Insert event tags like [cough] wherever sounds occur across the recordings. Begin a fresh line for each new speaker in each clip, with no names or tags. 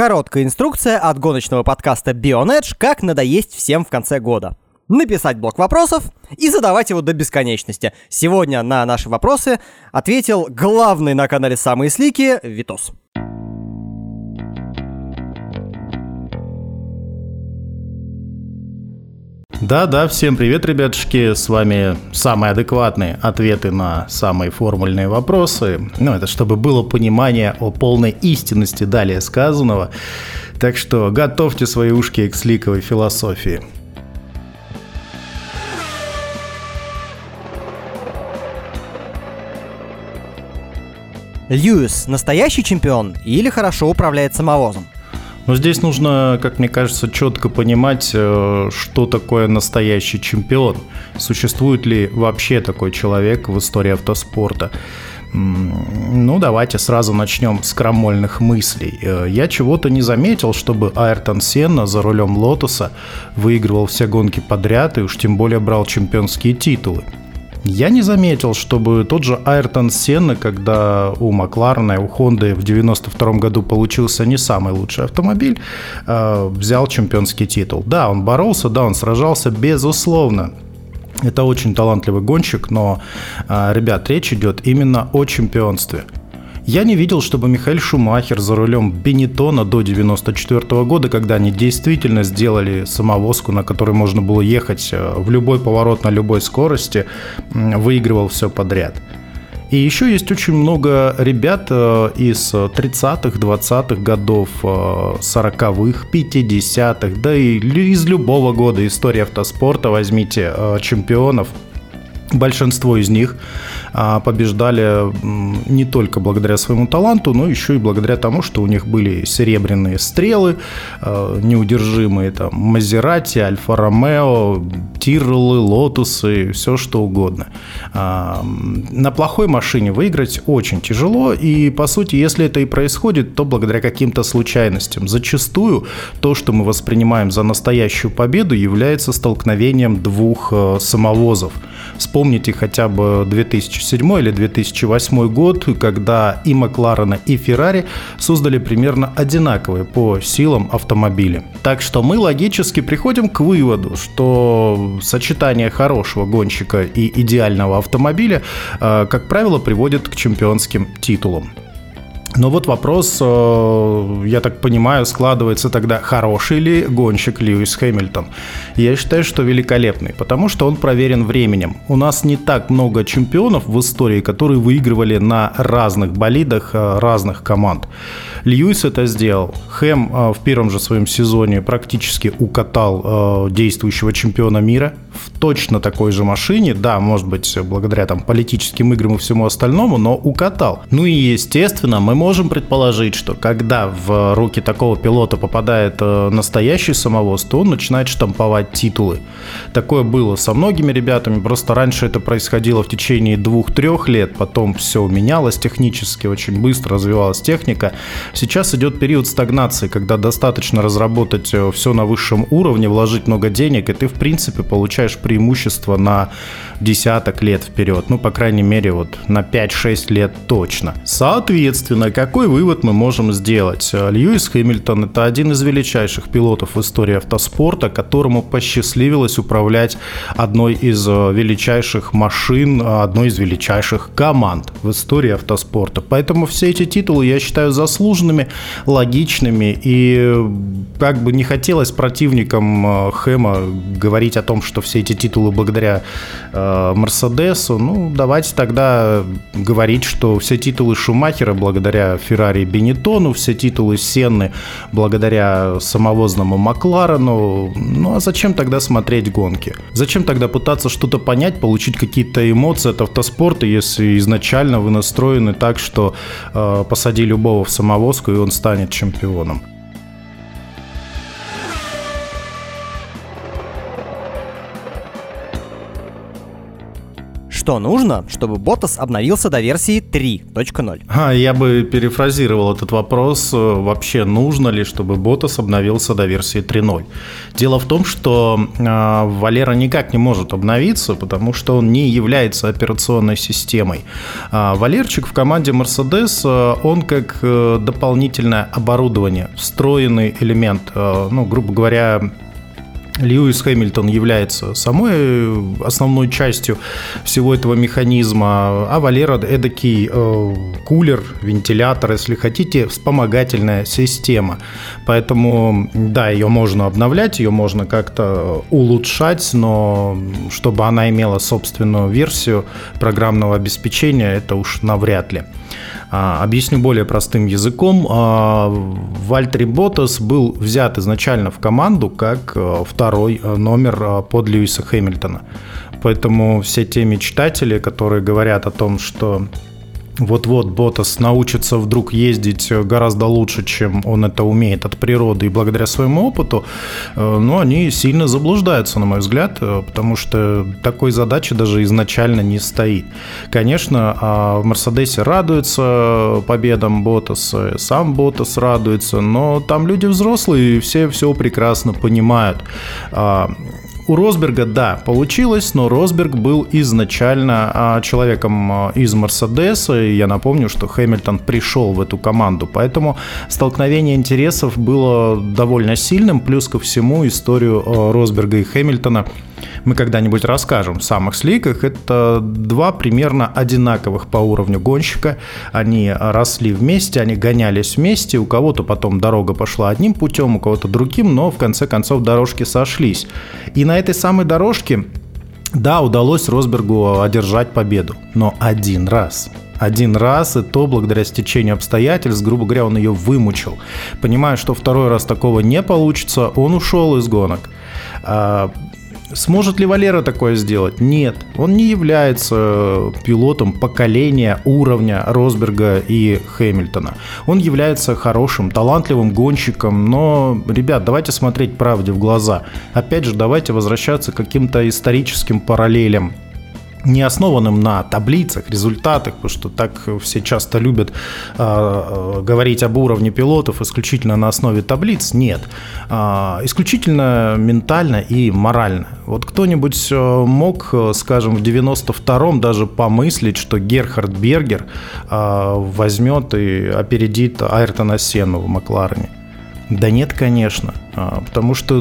Короткая инструкция от гоночного подкаста Bionedge «Как надоесть всем в конце года». Написать блок вопросов и задавать его до бесконечности. Сегодня на наши вопросы ответил главный на канале «Самые слики» Витос.
Да-да, всем привет, ребятушки. С вами самые адекватные ответы на самые формульные вопросы. Ну, это чтобы было понимание о полной истинности далее сказанного. Так что готовьте свои ушки к сликовой философии.
Льюис – настоящий чемпион или хорошо управляет самовозом?
Но здесь нужно, как мне кажется, четко понимать, э, что такое настоящий чемпион. Существует ли вообще такой человек в истории автоспорта? Ну, давайте сразу начнем с крамольных мыслей. Э, я чего-то не заметил, чтобы Айртон Сенна за рулем Лотоса выигрывал все гонки подряд и уж тем более брал чемпионские титулы. Я не заметил, чтобы тот же Айртон Сенна, когда у Макларена и у Хонды в 92 году получился не самый лучший автомобиль, э, взял чемпионский титул. Да, он боролся, да, он сражался, безусловно. Это очень талантливый гонщик, но, э, ребят, речь идет именно о чемпионстве – я не видел, чтобы Михаил Шумахер за рулем Бенетона до 94 года, когда они действительно сделали самовозку, на которой можно было ехать э, в любой поворот на любой скорости, выигрывал все подряд. И еще есть очень много ребят э, из 30-х, 20-х годов, 40-х, э, 50-х, да и из любого года истории автоспорта возьмите чемпионов. Большинство из них а, побеждали не только благодаря своему таланту, но еще и благодаря тому, что у них были серебряные стрелы, а, неудержимые там Мазерати, Альфа Ромео, Тирлы, Лотусы, все что угодно. А, на плохой машине выиграть очень тяжело, и по сути, если это и происходит, то благодаря каким-то случайностям. Зачастую то, что мы воспринимаем за настоящую победу, является столкновением двух самовозов. Вспомните хотя бы 2000 2007 или 2008 год, когда и Макларена, и Феррари создали примерно одинаковые по силам автомобили. Так что мы логически приходим к выводу, что сочетание хорошего гонщика и идеального автомобиля, э, как правило, приводит к чемпионским титулам. Но вот вопрос, э, я так понимаю, складывается тогда, хороший ли гонщик Льюис Хэмилтон. Я считаю, что великолепный, потому что он проверен временем. У нас не так много чемпионов в истории, которые выигрывали на разных болидах э, разных команд. Льюис это сделал. Хэм э, в первом же своем сезоне практически укатал действующего чемпиона мира в точно такой же машине. Да, может быть, благодаря там политическим играм и всему остальному, но укатал. Ну и, естественно, мы можем предположить, что когда в руки такого пилота попадает э, настоящий самовоз, то он начинает штамповать титулы. Такое было со многими ребятами, просто раньше это происходило в течение двух-трех лет, потом все менялось технически, очень быстро развивалась техника. Сейчас идет период стагнации, когда достаточно разработать э, все на высшем уровне, вложить много денег, и ты, в принципе, получаешь преимущество на десяток лет вперед. Ну, по крайней мере, вот на 5-6 лет точно. Соответственно, какой вывод мы можем сделать? Льюис Хэмилтон – это один из величайших пилотов в истории автоспорта, которому посчастливилось управлять одной из э, величайших машин, одной из величайших команд в истории автоспорта. Поэтому все эти титулы я считаю заслуженными, логичными и как бы не хотелось противникам э, Хэма говорить о том, что все эти титулы благодаря э, Мерседесу, ну, давайте тогда говорить, что все титулы Шумахера благодаря Феррари и Бенетону, все титулы Сенны благодаря самовозному Макларену. Ну, а зачем тогда смотреть гонки? Зачем тогда пытаться что-то понять, получить какие-то эмоции от автоспорта, если изначально вы настроены так, что э, посади любого в самовозку, и он станет чемпионом?
Что нужно, чтобы Ботас обновился до версии 3.0?
А, я бы перефразировал этот вопрос. Вообще нужно ли, чтобы Ботас обновился до версии 3.0? Дело в том, что э, Валера никак не может обновиться, потому что он не является операционной системой. А Валерчик в команде Mercedes, он как э, дополнительное оборудование, встроенный элемент, э, ну, грубо говоря, Льюис Хэмилтон является самой основной частью всего этого механизма, а Валера эдакий э, кулер, вентилятор, если хотите, вспомогательная система. Поэтому, да, ее можно обновлять, ее можно как-то улучшать, но чтобы она имела собственную версию программного обеспечения, это уж навряд ли. А, объясню более простым языком. А, Вальтери Ботас был взят изначально в команду как э, второй э, номер э, под Льюиса Хэмилтона. Поэтому все те мечтатели, которые говорят о том, что вот-вот Ботас научится вдруг ездить гораздо лучше, чем он это умеет от природы и благодаря своему опыту, э, но они сильно заблуждаются, на мой взгляд, э, потому что такой задачи даже изначально не стоит. Конечно, а в Мерседесе радуются победам Ботаса, сам Ботас радуется, но там люди взрослые, и все все прекрасно понимают. У Росберга, да, получилось, но Росберг был изначально а, человеком а, из Мерседеса, и я напомню, что Хэмилтон пришел в эту команду, поэтому столкновение интересов было довольно сильным, плюс ко всему историю а, Росберга и Хэмилтона мы когда-нибудь расскажем в самых сликах. Это два примерно одинаковых по уровню гонщика. Они росли вместе, они гонялись вместе. У кого-то потом дорога пошла одним путем, у кого-то другим, но в конце концов дорожки сошлись. И на этой самой дорожке да, удалось Росбергу одержать победу, но один раз. Один раз, и то благодаря стечению обстоятельств, грубо говоря, он ее вымучил. Понимая, что второй раз такого не получится, он ушел из гонок. Сможет ли Валера такое сделать? Нет. Он не является пилотом поколения уровня Росберга и Хэмилтона. Он является хорошим, талантливым гонщиком, но, ребят, давайте смотреть правде в глаза. Опять же, давайте возвращаться к каким-то историческим параллелям не основанным на таблицах, результатах, потому что так все часто любят э, говорить об уровне пилотов исключительно на основе таблиц. Нет, э, исключительно ментально и морально. Вот кто-нибудь э, мог, скажем, в 92-м даже помыслить, что Герхард Бергер э, возьмет и опередит Айртона Сену в Макларене? Да нет, конечно. А, потому что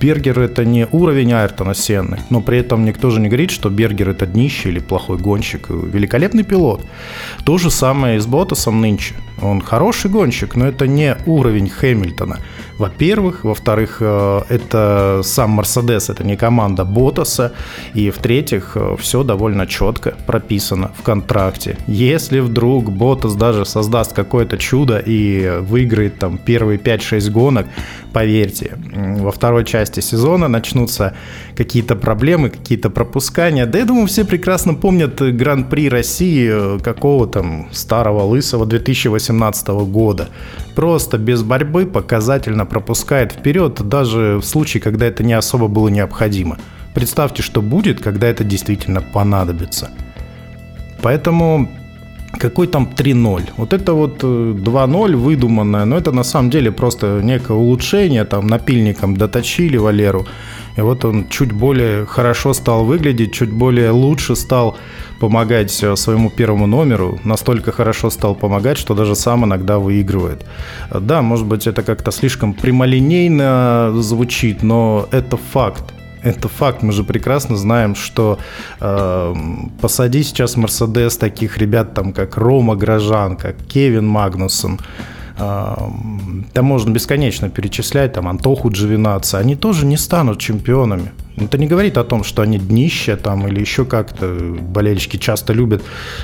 Бергер это не уровень Айртона Сенны, но при этом никто же не говорит, что Бергер это днище или плохой гонщик. Великолепный пилот. То же самое и с Ботасом нынче. Он хороший гонщик, но это не уровень Хэмилтона. Во-первых. Во-вторых, э, это сам Мерседес, это не команда Ботаса. И в-третьих, э, все довольно четко прописано в контракте. Если вдруг Ботас даже создаст какое-то чудо и выиграет там первые 5-6 гонок, поверьте, во второй части сезона начнутся какие-то проблемы, какие-то пропускания. Да я думаю, все прекрасно помнят Гран-при России э, какого там старого лысого 2018 года. Просто без борьбы показательно пропускает вперед, даже в случае, когда это не особо было необходимо. Представьте, что будет, когда это действительно понадобится. Поэтому какой там 3-0. Вот это вот 2-0 э, выдуманное, но это на самом деле просто некое улучшение, там напильником доточили Валеру, и вот он чуть более хорошо стал выглядеть, чуть более лучше стал помогать э, своему первому номеру, настолько хорошо стал помогать, что даже сам иногда выигрывает. Да, может быть, это как-то слишком прямолинейно звучит, но это факт. Это факт. Мы же прекрасно знаем, что э, посади сейчас Мерседес таких ребят, там, как Рома Грожан, как Кевин Магнусон, э, там можно бесконечно перечислять, там, Антоху Джовинаца, они тоже не станут чемпионами. Это не говорит о том, что они днища там или еще как-то. Болельщики часто любят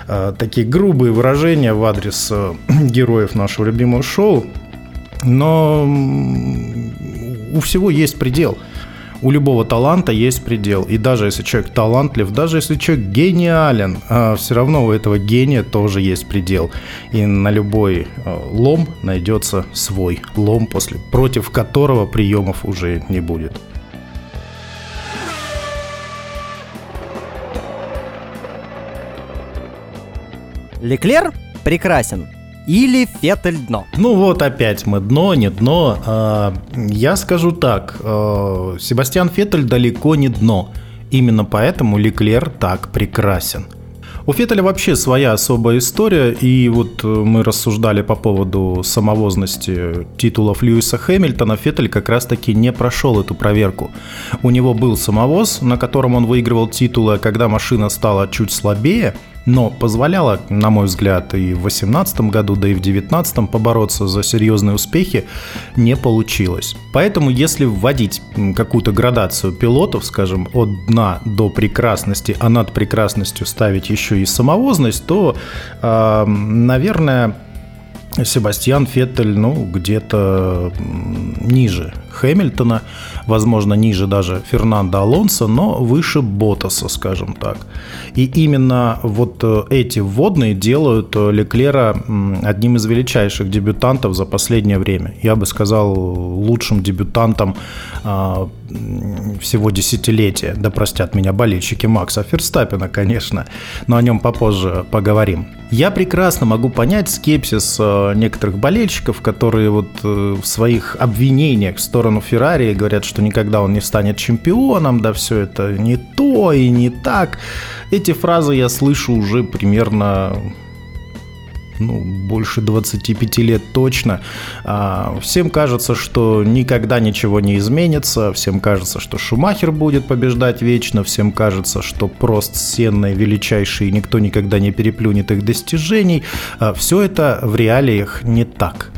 э, такие грубые выражения в адрес э, [clears throat] героев нашего любимого шоу. Но у всего есть предел у любого таланта есть предел. И даже если человек талантлив, даже если человек гениален, а все равно у этого гения тоже есть предел. И на любой а, лом найдется свой лом, после, против которого приемов уже не будет.
Леклер прекрасен или Феттель дно?
Ну вот опять мы дно, не дно. А, я скажу так, а, Себастьян Феттель далеко не дно. Именно поэтому Леклер так прекрасен. У Феттеля вообще своя особая история, и вот э, мы рассуждали по поводу самовозности титулов Льюиса Хэмилтона. Феттель как раз-таки не прошел эту проверку. У него был самовоз, на котором он выигрывал титулы, а когда машина стала чуть слабее – но позволяло, на мой взгляд, и в 2018 году, да и в 2019 побороться за серьезные успехи не получилось. Поэтому если вводить какую-то градацию пилотов, скажем, от дна до прекрасности, а над прекрасностью ставить еще и самовозность, то, э, наверное, Себастьян Феттель, ну, где-то ниже Хэмилтона, возможно, ниже даже Фернандо Алонсо, но выше Ботаса, скажем так. И именно вот э, эти вводные делают э, Леклера одним из величайших дебютантов за последнее время. Я бы сказал, лучшим дебютантом а, всего десятилетия. Да простят меня болельщики Макса Ферстаппина, конечно, но о нем попозже поговорим. Я прекрасно могу понять скепсис э, некоторых болельщиков, которые вот в своих обвинениях в сторону Феррари говорят, что никогда он не станет чемпионом, да все это не то и не так. Эти фразы я слышу уже примерно ну, больше 25 лет точно. А, всем кажется, что никогда ничего не изменится, всем кажется, что Шумахер будет побеждать вечно, всем кажется, что Прост Сенна величайший, и никто никогда не переплюнет их достижений. А, все это в реалиях не так.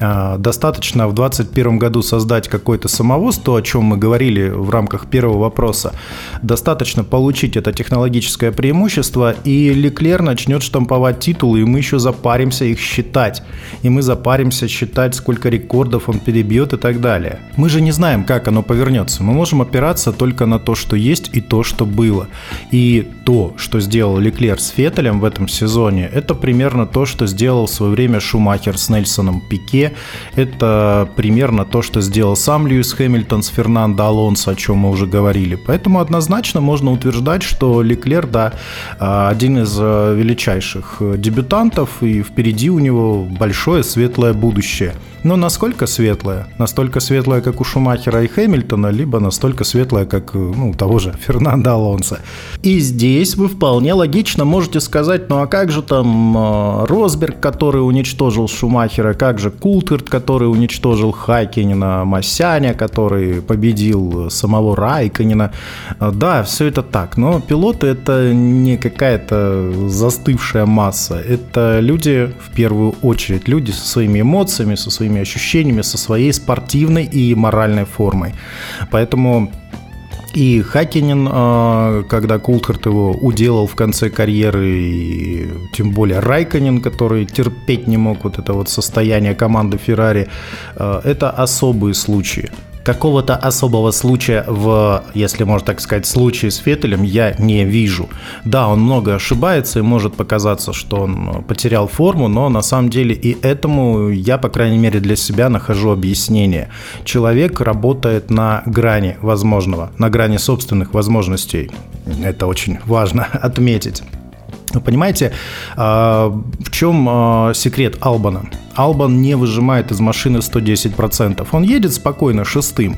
А, достаточно в 2021 году создать какой-то самовоз, то, о чем мы говорили в рамках первого вопроса, достаточно получить это технологическое преимущество, и Леклер начнет штамповать титулы, и мы еще запаримся их считать. И мы запаримся считать, сколько рекордов он перебьет и так далее. Мы же не знаем, как оно повернется. Мы можем опираться только на то, что есть и то, что было. И то, что сделал Леклер с Феттелем в этом сезоне, это примерно то, что сделал в свое время Шумахер с Нельсоном Пике, это примерно то, что сделал сам Льюис Хэмилтон с Фернандо Алонсо, о чем мы уже говорили. Поэтому однозначно можно утверждать, что Леклер, да, один из э, величайших э, дебютантов, и впереди у него большое светлое будущее – но насколько светлая? Настолько светлая, как у Шумахера и Хэмилтона, либо настолько светлая, как ну, того же [laughs] Фернандо Алонса. И здесь вы вполне логично можете сказать, ну а как же там э, Росберг, который уничтожил Шумахера, как же Култерт, который уничтожил Хайкинина, Масяня, который победил самого Райкинина. Э, да, все это так, но пилоты это не какая-то застывшая масса, это люди, в первую очередь, люди со своими эмоциями, со своими ощущениями, со своей спортивной и моральной формой. Поэтому и Хакинин, а, когда Култхарт его уделал в конце карьеры, и тем более Райконин, который терпеть не мог вот это вот состояние команды Феррари, а, это особые случаи какого-то особого случая в, если можно так сказать, случае с Феттелем я не вижу. Да, он много ошибается и может показаться, что он потерял форму, но на самом деле и этому я, по крайней мере, для себя нахожу объяснение. Человек работает на грани возможного, на грани собственных возможностей. Это очень важно [laughs] отметить. Понимаете, а, в чем а, секрет Албана? Албан не выжимает из машины 110%. Он едет спокойно шестым.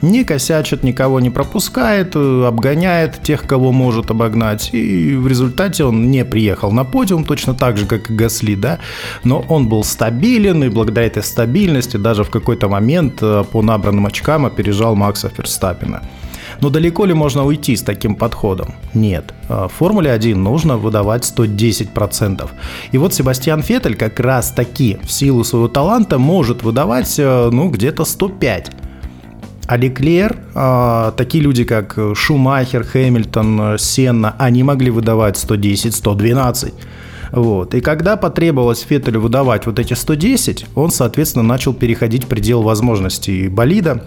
Не косячит, никого не пропускает, обгоняет тех, кого может обогнать. И в результате он не приехал на подиум, точно так же, как и Гасли, да. Но он был стабилен, и благодаря этой стабильности даже в какой-то момент а, по набранным очкам опережал Макса Ферстаппина. Но далеко ли можно уйти с таким подходом? Нет. А, в Формуле 1 нужно выдавать 110%. И вот Себастьян Феттель как раз таки в силу своего таланта может выдавать э, ну где-то 105. А Леклер, а, такие люди, как Шумахер, Хэмилтон, Сенна, они могли выдавать 110, 112. Вот. И когда потребовалось Феттелю выдавать вот эти 110, он, соответственно, начал переходить предел возможностей болида,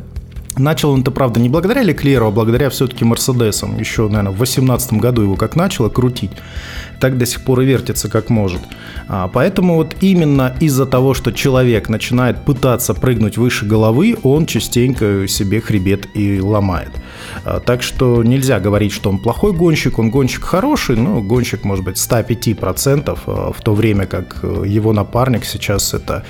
Начал он это, правда, не благодаря Леклеру, а благодаря все-таки Мерседесам. Еще, наверное, в 2018 году его как начало крутить, так до сих пор и вертится как может. А, поэтому вот именно из-за того, что человек начинает пытаться прыгнуть выше головы, он частенько себе хребет и ломает. А, так что нельзя говорить, что он плохой гонщик, он гонщик хороший, но гонщик может быть 105%, а, в то время как э, его напарник сейчас это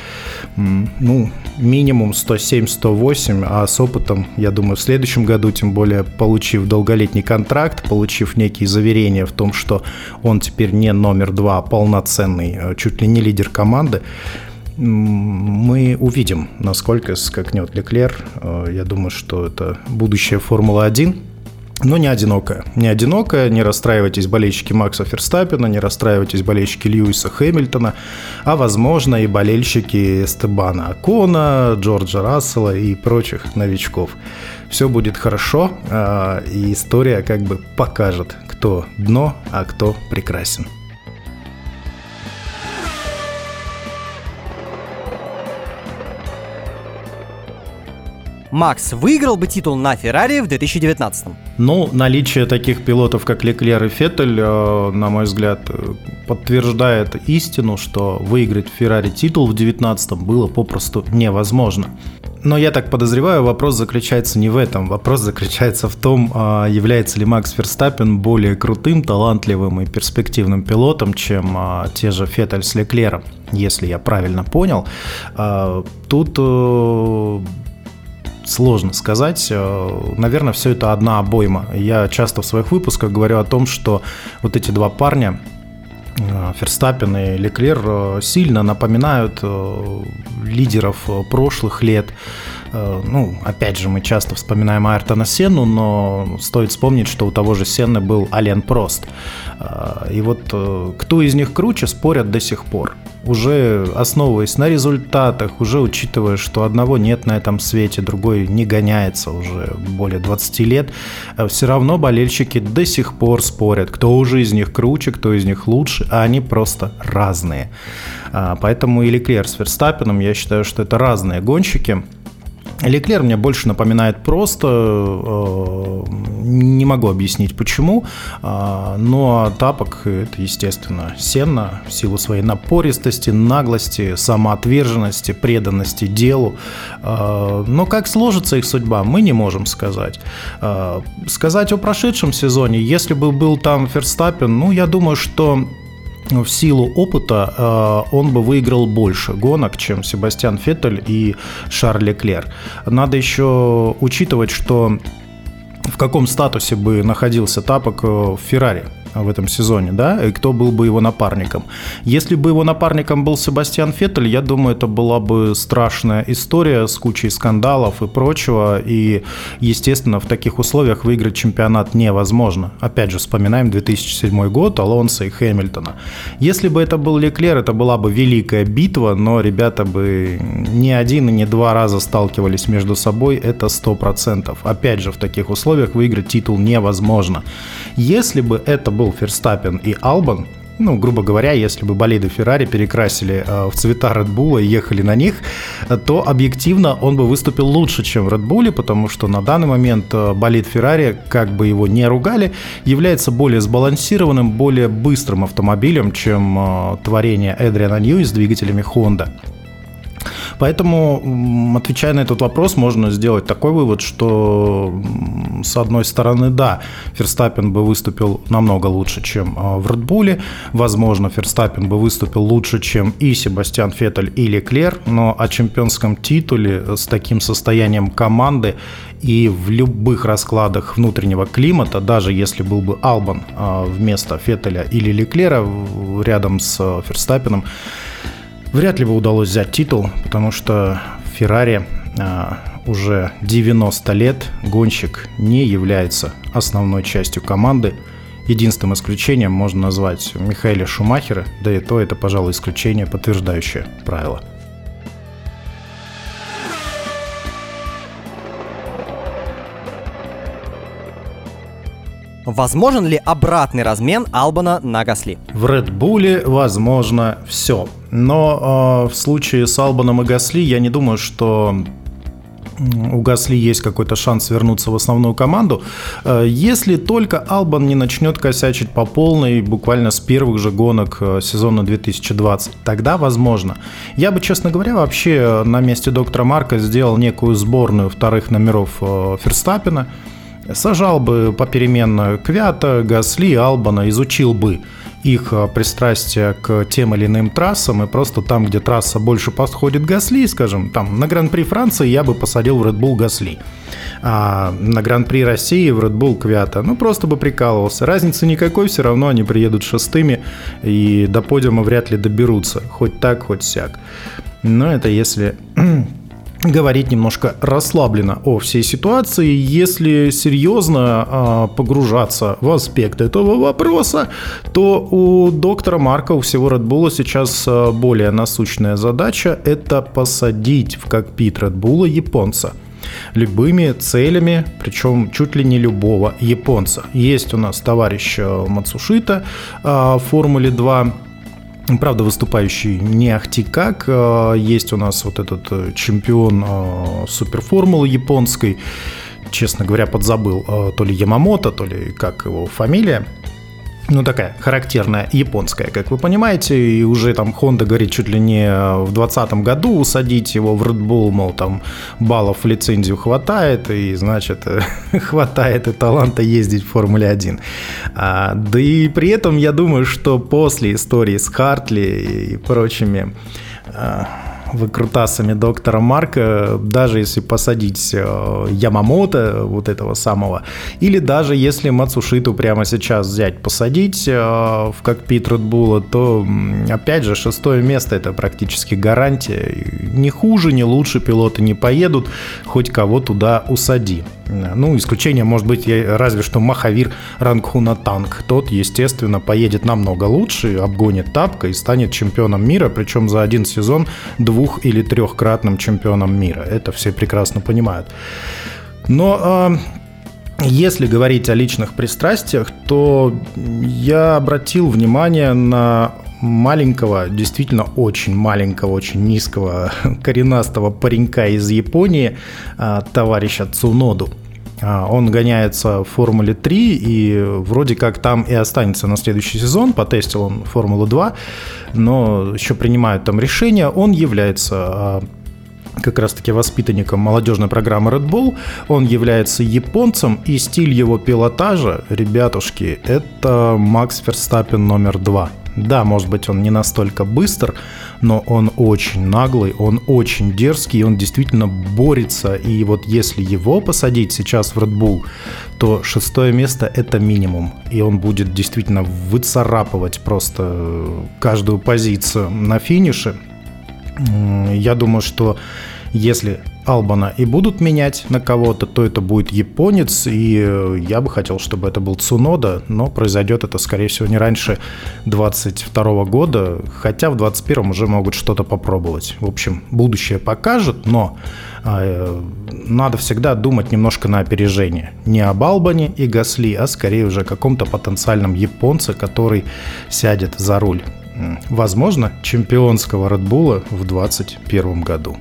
ну, минимум 107-108, а с опытом, я думаю, в следующем году, тем более получив долголетний контракт, получив некие заверения в том, что он теперь не номер два, а полноценный, э, чуть ли не лидер команды, мы увидим, насколько скакнет Леклер. Э, я думаю, что это будущее Формула-1. Но не одинокая. Не одинокая, не расстраивайтесь болельщики Макса Ферстаппина, не расстраивайтесь болельщики Льюиса Хэмилтона, а возможно и болельщики Эстебана Акона, Джорджа Рассела и прочих новичков. Все будет хорошо, э, и история как бы покажет, кто дно, а кто прекрасен.
Макс выиграл бы титул на Феррари в 2019
Ну, наличие таких пилотов, как Леклер и Феттель, э, на мой взгляд, э, подтверждает истину, что выиграть Феррари титул в 2019 было попросту невозможно. Но я так подозреваю, вопрос заключается не в этом. Вопрос заключается в том, а, является ли Макс Ферстаппин более крутым, талантливым и перспективным пилотом, чем а, те же Феттель с Леклером, если я правильно понял. А, тут э, сложно сказать. Э, наверное, все это одна обойма. Я часто в своих выпусках говорю о том, что вот эти два парня, э, Ферстаппин и Леклер э, сильно напоминают лидеров прошлых лет. Ну, опять же, мы часто вспоминаем Айртона Сенну, но стоит вспомнить, что у того же Сенны был Ален Прост. И вот кто из них круче, спорят до сих пор уже основываясь на результатах, уже учитывая, что одного нет на этом свете, другой не гоняется уже более 20 лет, э, все равно болельщики до сих пор спорят, кто уже из них круче, кто из них лучше, а они просто разные. Поэтому и Леклер с Верстаппином, я считаю, что это разные гонщики – Леклер мне больше напоминает просто, э, не могу объяснить почему, э, но тапок это, естественно, Сенна в силу своей напористости, наглости, самоотверженности, преданности делу. Э, но как сложится их судьба, мы не можем сказать. Сказать о прошедшем сезоне, если бы был там Ферстаппин, ну, я думаю, что в силу опыта э, он бы выиграл больше гонок, чем Себастьян Феттель и Шарль Леклер. Надо еще учитывать, что в каком статусе бы находился Тапок в Феррари в этом сезоне, да, и кто был бы его напарником. Если бы его напарником был Себастьян Феттель, я думаю, это была бы страшная история с кучей скандалов и прочего, и, естественно, в таких условиях выиграть чемпионат невозможно. Опять же, вспоминаем 2007 год, Алонса и Хэмилтона. Если бы это был Леклер, это была бы великая битва, но ребята бы не один и не два раза сталкивались между собой, это 100%. Опять же, в таких условиях выиграть титул невозможно. Если бы это был Ферстаппен и Албан, ну, грубо говоря, если бы болиды Феррари перекрасили э, в цвета Red Bull и ехали на них, то объективно он бы выступил лучше, чем в Red Bull, потому что на данный момент э, болид Феррари, как бы его не ругали, является более сбалансированным, более быстрым автомобилем, чем э, творение Эдриана Ньюи с двигателями Honda. Поэтому, отвечая на этот вопрос, можно сделать такой вывод, что с одной стороны, да, Ферстаппин бы выступил намного лучше, чем а, в Редбуле. Возможно, Ферстаппин бы выступил лучше, чем и Себастьян Феттель, и Леклер, но о чемпионском титуле с таким состоянием команды и в любых раскладах внутреннего климата, даже если был бы Албан а, вместо Феттеля или Леклера рядом с а, Ферстаппином, Вряд ли бы удалось взять титул, потому что Феррари а, уже 90 лет гонщик не является основной частью команды. Единственным исключением можно назвать Михаэля Шумахера, да и то это, пожалуй, исключение, подтверждающее правило.
Возможен ли обратный размен Албана на Гасли?
В Редбуле возможно все. Но э, в случае с Албаном и Гасли я не думаю, что у Гасли есть какой-то шанс вернуться в основную команду, э, если только Албан не начнет косячить по полной буквально с первых же гонок э, сезона 2020. Тогда возможно. Я бы, честно говоря, вообще на месте доктора Марка сделал некую сборную вторых номеров э, Ферстаппина, сажал бы попеременно Квята, Гасли, Албана, изучил бы их а, пристрастие к тем или иным трассам, и просто там, где трасса больше подходит Гасли, скажем, там на Гран-при Франции я бы посадил в Red Bull Гасли, а на Гран-при России в Red Bull Квята, ну просто бы прикалывался. Разницы никакой, все равно они приедут шестыми и до подиума вряд ли доберутся, хоть так, хоть сяк. Но это если говорить немножко расслабленно о всей ситуации. Если серьезно э, погружаться в аспект этого вопроса, то у доктора Марка, у всего Red Bull сейчас а, более насущная задача – это посадить в кокпит Red Bull японца любыми целями, причем чуть ли не любого японца. Есть у нас товарищ а, Мацушита в Формуле 2, Правда, выступающий не ахти как. А, есть у нас вот этот э, чемпион а, суперформулы японской. Честно говоря, подзабыл а, то ли Ямамото, то ли как его фамилия ну, такая характерная японская, как вы понимаете, и уже там Honda говорит чуть ли не в 2020 году усадить его в Red Bull, мол, там баллов в лицензию хватает, и, значит, [laughs] хватает и таланта ездить в Формуле 1. А, да и при этом я думаю, что после истории с Хартли и прочими а, выкрутасами доктора Марка, даже если посадить э, Ямамото, вот этого самого, или даже если Мацушиту прямо сейчас взять, посадить э, в кокпит Редбула, то, опять же, шестое место это практически гарантия. Ни хуже, ни лучше пилоты не поедут, хоть кого туда усади. Ну, исключение может быть разве что Махавир Рангхуна Танк. Тот, естественно, поедет намного лучше, обгонит Тапка и станет чемпионом мира, причем за один сезон двух- или трехкратным чемпионом мира. Это все прекрасно понимают. Но э, если говорить о личных пристрастиях, то я обратил внимание на маленького, действительно очень маленького, очень низкого, [laughs] коренастого паренька из Японии, а, товарища Цуноду. А, он гоняется в Формуле 3 и вроде как там и останется на следующий сезон. Потестил он Формулу 2, но еще принимают там решения. Он является а, как раз-таки воспитанником молодежной программы Red Bull. Он является японцем, и стиль его пилотажа, ребятушки, это Макс Ферстаппен номер два. Да, может быть, он не настолько быстр, но он очень наглый, он очень дерзкий, он действительно борется. И вот если его посадить сейчас в Red Bull, то шестое место это минимум. И он будет действительно выцарапывать просто каждую позицию на финише. Я думаю, что если Албана и будут менять на кого-то, то это будет японец, и э, я бы хотел, чтобы это был Цунода, но произойдет это, скорее всего, не раньше 22 года, хотя в 21 уже могут что-то попробовать. В общем, будущее покажет, но э, надо всегда думать немножко на опережение. Не об Албане и Гасли, а скорее уже о каком-то потенциальном японце, который сядет за руль. Возможно, чемпионского Редбула в 2021 году.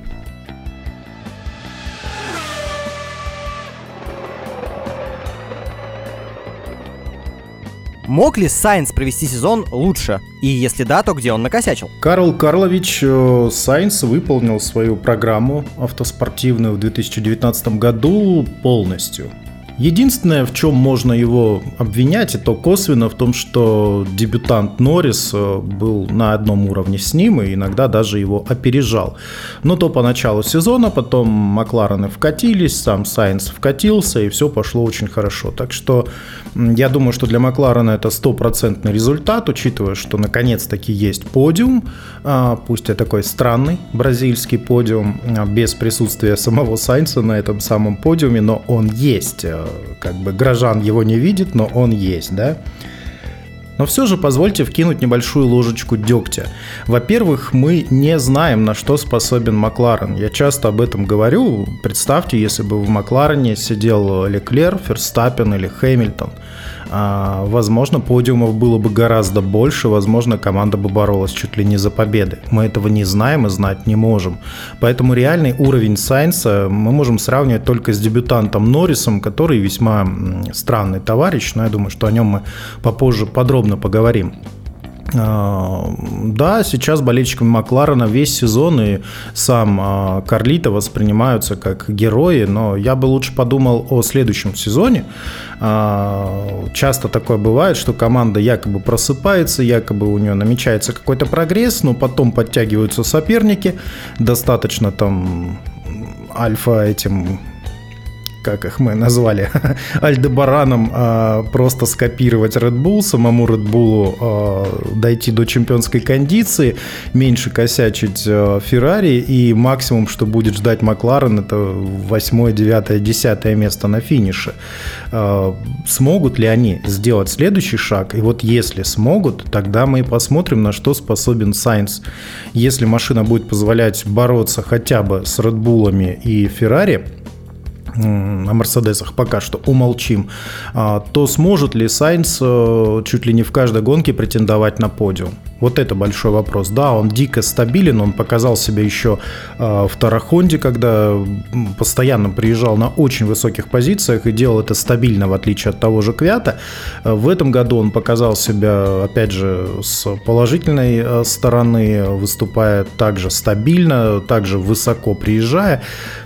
Мог ли Сайнс провести сезон лучше? И если да, то где он накосячил?
Карл Карлович э, Сайнс выполнил свою программу автоспортивную в 2019 году полностью. Единственное, в чем можно его обвинять, это косвенно в том, что дебютант Норрис э, был на одном уровне с ним и иногда даже его опережал. Но то по началу сезона, потом Макларены вкатились, сам Сайнс вкатился, и все пошло очень хорошо. Так что я думаю, что для Макларена это стопроцентный результат, учитывая, что наконец-таки есть подиум, а, пусть это такой странный бразильский подиум, а, без присутствия самого Сайнса на этом самом подиуме, но он есть как бы Грожан его не видит, но он есть, да. Но все же позвольте вкинуть небольшую ложечку дегтя. Во-первых, мы не знаем, на что способен Макларен. Я часто об этом говорю. Представьте, если бы в Макларене сидел Леклер, Ферстаппен или Хэмилтон. А, возможно, подиумов было бы гораздо больше, возможно, команда бы боролась чуть ли не за победы. Мы этого не знаем и знать не можем. Поэтому реальный уровень Сайнса мы можем сравнивать только с дебютантом Норрисом, который весьма странный товарищ, но я думаю, что о нем мы попозже подробно поговорим. А, да, сейчас болельщиками Макларена весь сезон и сам а, Карлита воспринимаются как герои, но я бы лучше подумал о следующем сезоне. А, часто такое бывает, что команда якобы просыпается, якобы у нее намечается какой-то прогресс, но потом подтягиваются соперники, достаточно там альфа этим как их мы назвали, [laughs] Альдебараном э, просто скопировать Red Bull, самому Red Bull э, дойти до чемпионской кондиции, меньше косячить Феррари, э, и максимум, что будет ждать Макларен, это 8, 9, 10 место на финише. Э, смогут ли они сделать следующий шаг? И вот если смогут, тогда мы посмотрим, на что способен Сайнс. Если машина будет позволять бороться хотя бы с Red Bull'ами и Феррари, о Мерседесах пока что умолчим, а, то сможет ли Сайнс э, чуть ли не в каждой гонке претендовать на подиум? Вот это большой вопрос. Да, он дико стабилен, он показал себя еще э, в Торо Хонде, когда постоянно приезжал на очень высоких позициях и делал это стабильно, в отличие от того же Квята. Э, в этом году он показал себя, опять же, с положительной э, стороны, выступая также стабильно, также высоко приезжая.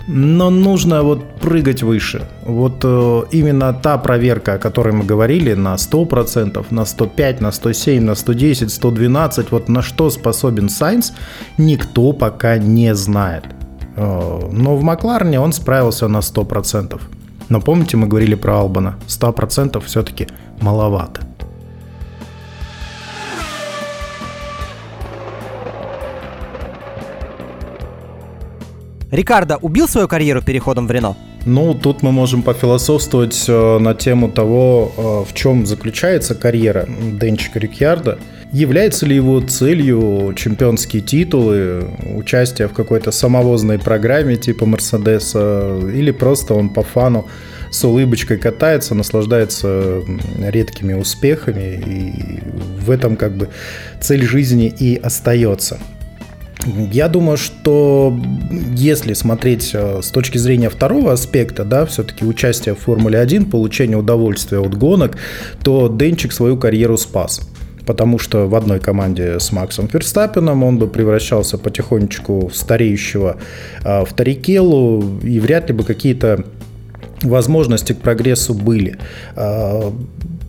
Но нужно вот прыгать выше. Вот э, именно та проверка, о которой мы говорили, на 100%, на 105, на 107, на 110, 112, 15, вот на что способен Сайнс, никто пока не знает. Э, но в Макларне он справился на 100%. Но помните, мы говорили про Албана, 100% все-таки маловато.
Рикардо убил свою карьеру переходом в Рено?
Ну, тут мы можем пофилософствовать э, на тему того, э, в чем заключается карьера Денчика Рикьярда. Является ли его целью чемпионские титулы, участие в какой-то самовозной программе типа Мерседеса, или просто он по фану с улыбочкой катается, наслаждается редкими успехами, и в этом как бы цель жизни и остается. Я думаю, что если смотреть э, с точки зрения второго аспекта, да, все-таки участие в Формуле 1, получение удовольствия от гонок, то Денчик свою карьеру спас потому что в одной команде с Максом Ферстаппином он бы превращался потихонечку в стареющего э, в Тарикелу, и вряд ли бы какие-то возможности к прогрессу были. Э,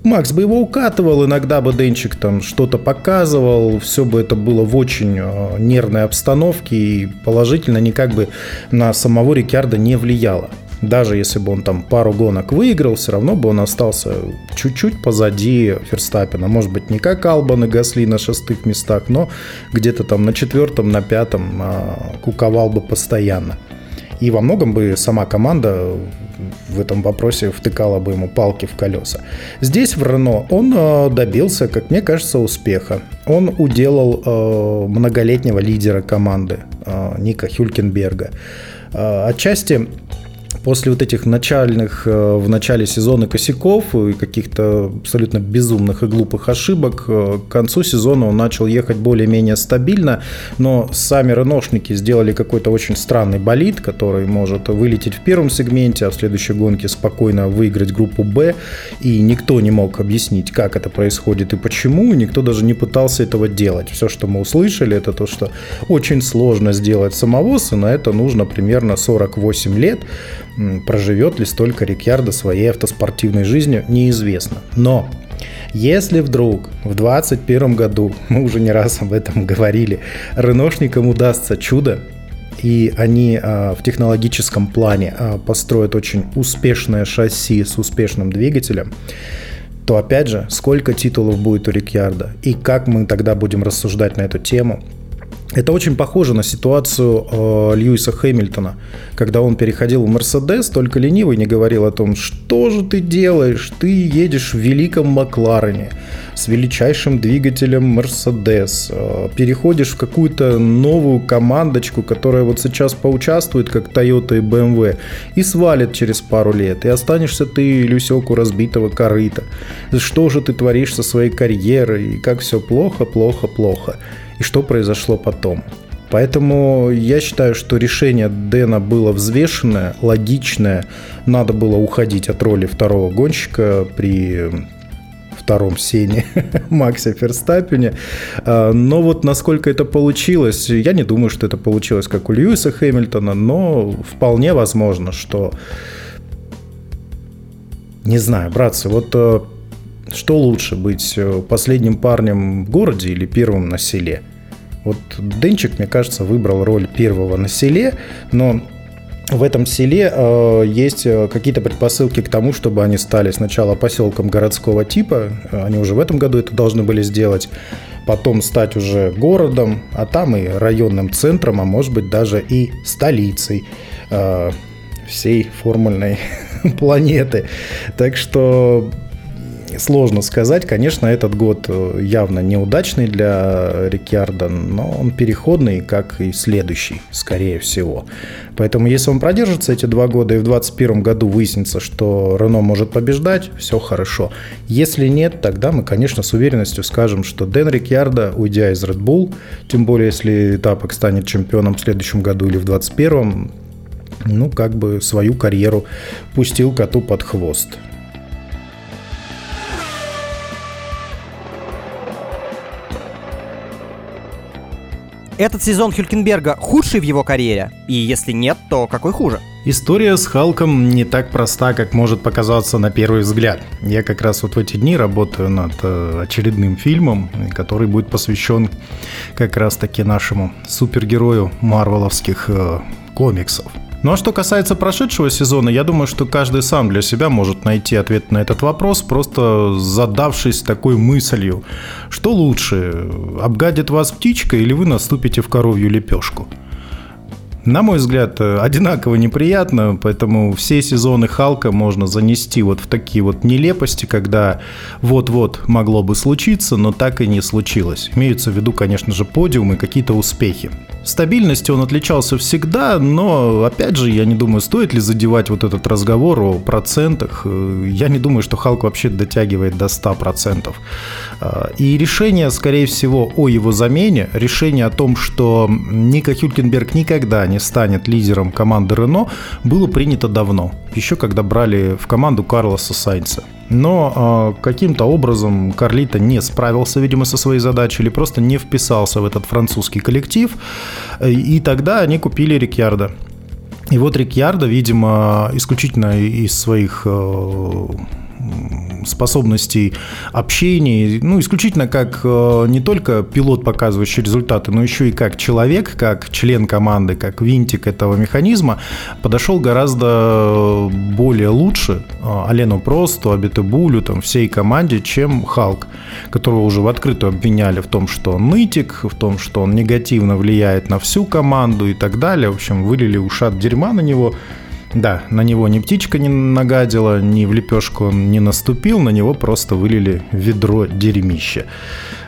Макс бы его укатывал, иногда бы Денчик там что-то показывал, все бы это было в очень э, нервной обстановке и положительно никак бы на самого Рикьярда не влияло. Даже если бы он там пару гонок выиграл, все равно бы он остался чуть-чуть позади Ферстаппина. Может быть, не как Албан и Гасли на шестых местах, но где-то там на четвертом, на пятом а, куковал бы постоянно. И во многом бы сама команда в этом вопросе втыкала бы ему палки в колеса. Здесь в Рено он э, добился, как мне кажется, успеха. Он уделал э, многолетнего лидера команды Ника Хюлькенберга. Отчасти после вот этих начальных, э, в начале сезона косяков и каких-то абсолютно безумных и глупых ошибок, э, к концу сезона он начал ехать более-менее стабильно, но сами реношники сделали какой-то очень странный болид, который может вылететь в первом сегменте, а в следующей гонке спокойно выиграть группу «Б», и никто не мог объяснить, как это происходит и почему, никто даже не пытался этого делать. Все, что мы услышали, это то, что очень сложно сделать самовоз, и на это нужно примерно 48 лет, Проживет ли столько Рикьярдо своей автоспортивной жизнью, неизвестно. Но если вдруг в 2021 году, [laughs] мы уже не раз об этом говорили, реношникам удастся чудо, и они а, в технологическом плане а, построят очень успешное шасси с успешным двигателем, то опять же, сколько титулов будет у Рикьярда и как мы тогда будем рассуждать на эту тему, Это очень похоже на ситуацию э, Льюиса Хэмилтона, когда он переходил в Мерседес, только ленивый не говорил о том, что же ты делаешь, ты едешь в великом Макларене с величайшим двигателем Мерседес, э, переходишь в какую-то новую командочку, которая вот сейчас поучаствует, как Toyota и BMW, и свалит через пару лет, и останешься ты Люсек у разбитого корыта. Что же ты творишь со своей карьерой, и как все плохо, плохо, плохо и что произошло потом. Поэтому я считаю, что решение Дэна было взвешенное, логичное. Надо было уходить от роли второго гонщика при втором сене [laughs] Максе Ферстаппене. А, но вот насколько это получилось, я не думаю, что это получилось как у Льюиса Хэмилтона, но вполне возможно, что... Не знаю, братцы, вот э, что лучше, быть э, последним парнем в городе или первым на селе? Вот Денчик, мне кажется, выбрал роль первого на селе, но в этом селе э, есть э, какие-то предпосылки к тому, чтобы они стали сначала поселком городского типа, они уже в этом году это должны были сделать, потом стать уже городом, а там и районным центром, а может быть даже и столицей э, всей формульной [laughs] планеты. Так что Сложно сказать. Конечно, этот год э, явно неудачный для Рикьярда, но он переходный, как и следующий, скорее всего. Поэтому, если он продержится эти два года и в 2021 году выяснится, что Рено может побеждать, все хорошо. Если нет, тогда мы, конечно, с уверенностью скажем, что Дэн Рикьярда, уйдя из Red Bull, тем более, если Тапок станет чемпионом в следующем году или в 2021, ну, как бы свою карьеру пустил коту под хвост.
Этот сезон Хюлькенберга худший в его карьере? И если нет, то какой хуже?
История с Халком не так проста, как может показаться на первый взгляд. Я как раз вот в эти дни работаю над э, очередным фильмом, который будет посвящен как раз таки нашему супергерою марвеловских э, комиксов. Ну а что касается прошедшего сезона, я думаю, что каждый сам для себя может найти ответ на этот вопрос, просто задавшись такой мыслью, что лучше, обгадит вас птичка или вы наступите в коровью лепешку? На мой взгляд, э, одинаково неприятно, поэтому все сезоны Халка можно занести вот в такие вот нелепости, когда вот-вот могло бы случиться, но так и не случилось. Имеются в виду, конечно же, подиумы какие-то успехи. Стабильностью он отличался всегда, но, опять же, я не думаю, стоит ли задевать вот этот разговор о процентах. Э, я не думаю, что Халк вообще дотягивает до 100%. Э, и решение, скорее всего, о его замене, решение о том, что Ника Хюлькенберг никогда не не станет лидером команды Рено, было принято давно, еще когда брали в команду Карлоса Сайнца. Но э, каким-то образом Карлита не справился, видимо, со своей задачей или просто не вписался в этот французский коллектив, и тогда они купили Рикьярда. И вот Рикьярда, видимо, исключительно из своих э, способностей общения, ну, исключительно как э, не только пилот, показывающий результаты, но еще и как человек, как член команды, как винтик этого механизма, подошел гораздо более лучше э, Алену Просто, Абитебулю, там, всей команде, чем Халк, которого уже в открытую обвиняли в том, что он нытик, в том, что он негативно влияет на всю команду и так далее. В общем, вылили ушат дерьма на него – да, на него ни птичка не нагадила, ни в лепешку он не наступил, на него просто вылили ведро дерьмища.